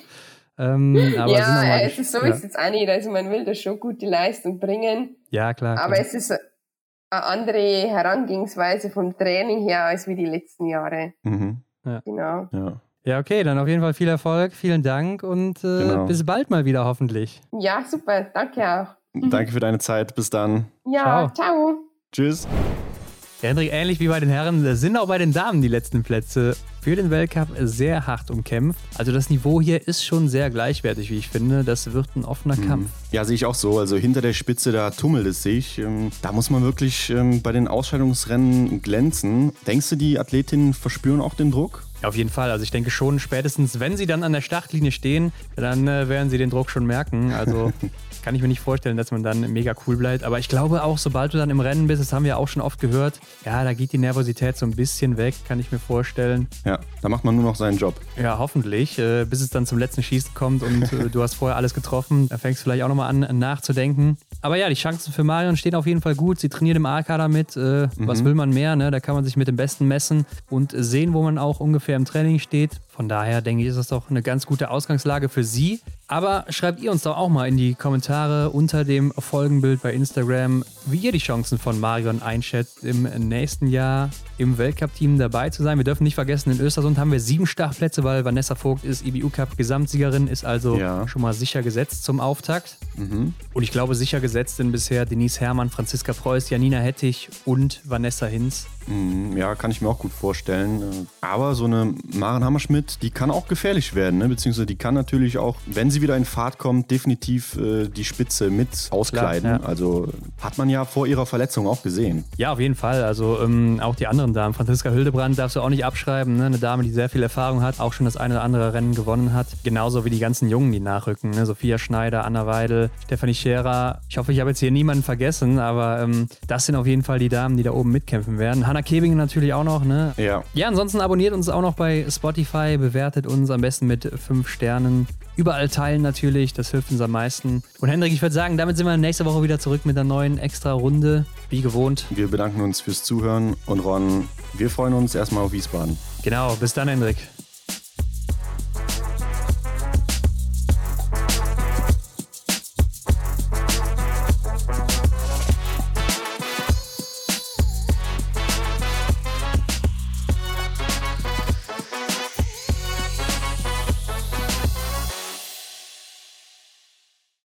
Speaker 3: Ähm, ja, es ist so, ja. ist jetzt auch nicht. Also man will da schon gute Leistung bringen.
Speaker 2: Ja, klar.
Speaker 3: Aber
Speaker 2: klar.
Speaker 3: es ist eine andere Herangehensweise vom Training her als wie die letzten Jahre. Mhm.
Speaker 2: Ja. Genau. Ja. Ja, okay, dann auf jeden Fall viel Erfolg, vielen Dank und äh, genau. bis bald mal wieder hoffentlich.
Speaker 3: Ja, super, danke auch.
Speaker 1: Danke für deine Zeit. Bis dann.
Speaker 3: Ja, ciao. ciao.
Speaker 1: Tschüss.
Speaker 2: Ja, Hendrik, ähnlich wie bei den Herren sind auch bei den Damen die letzten Plätze für den Weltcup sehr hart umkämpft. Also das Niveau hier ist schon sehr gleichwertig, wie ich finde. Das wird ein offener mhm. Kampf.
Speaker 1: Ja, sehe ich auch so. Also hinter der Spitze, da tummelt es sich. Ähm, da muss man wirklich ähm, bei den Ausscheidungsrennen glänzen. Denkst du, die Athletinnen verspüren auch den Druck?
Speaker 2: Ja, auf jeden Fall. Also ich denke schon, spätestens wenn sie dann an der Startlinie stehen, dann äh, werden sie den Druck schon merken. Also kann ich mir nicht vorstellen, dass man dann mega cool bleibt. Aber ich glaube auch, sobald du dann im Rennen bist, das haben wir auch schon oft gehört, ja, da geht die Nervosität so ein bisschen weg, kann ich mir vorstellen.
Speaker 1: Ja, da macht man nur noch seinen Job.
Speaker 2: Ja, hoffentlich, äh, bis es dann zum letzten Schießen kommt und äh, du hast vorher alles getroffen. Da fängst du vielleicht auch nochmal an nachzudenken. Aber ja, die Chancen für Marion stehen auf jeden Fall gut. Sie trainiert im A-Kader mit. Äh, mhm. Was will man mehr? Ne? Da kann man sich mit dem Besten messen und sehen, wo man auch ungefähr im Training steht. Von daher denke ich, ist das doch eine ganz gute Ausgangslage für Sie. Aber schreibt ihr uns doch auch mal in die Kommentare unter dem Folgenbild bei Instagram, wie ihr die Chancen von Marion einschätzt, im nächsten Jahr im Weltcup-Team dabei zu sein. Wir dürfen nicht vergessen, in Östersund haben wir sieben Startplätze, weil Vanessa Vogt ist IBU-Cup-Gesamtsiegerin, ist also ja. schon mal sicher gesetzt zum Auftakt. Mhm. Und ich glaube, sicher gesetzt sind bisher Denise Herrmann, Franziska Preuß, Janina Hettich und Vanessa Hinz.
Speaker 1: Mhm, ja, kann ich mir auch gut vorstellen. Aber so eine Maren Hammerschmidt, die kann auch gefährlich werden, ne? beziehungsweise die kann natürlich auch, wenn sie wieder in Fahrt kommt, definitiv äh, die Spitze mit auskleiden. Klar, ja. Also hat man ja vor ihrer Verletzung auch gesehen.
Speaker 2: Ja, auf jeden Fall. Also ähm, auch die anderen Damen. Franziska Hildebrand darfst du auch nicht abschreiben. Ne? Eine Dame, die sehr viel Erfahrung hat, auch schon das eine oder andere Rennen gewonnen hat. Genauso wie die ganzen Jungen, die nachrücken. Ne? Sophia Schneider, Anna Weidel, Stefanie Scherer. Ich hoffe, ich habe jetzt hier niemanden vergessen, aber ähm, das sind auf jeden Fall die Damen, die da oben mitkämpfen werden. Hanna Kebing natürlich auch noch. Ne?
Speaker 1: Ja.
Speaker 2: Ja, ansonsten abonniert uns auch noch bei Spotify, bewertet uns am besten mit fünf Sternen. Überall teilen natürlich, das hilft uns am meisten. Und Hendrik, ich würde sagen, damit sind wir nächste Woche wieder zurück mit einer neuen extra Runde, wie gewohnt.
Speaker 1: Wir bedanken uns fürs Zuhören und Ron, wir freuen uns erstmal auf Wiesbaden.
Speaker 2: Genau, bis dann, Hendrik.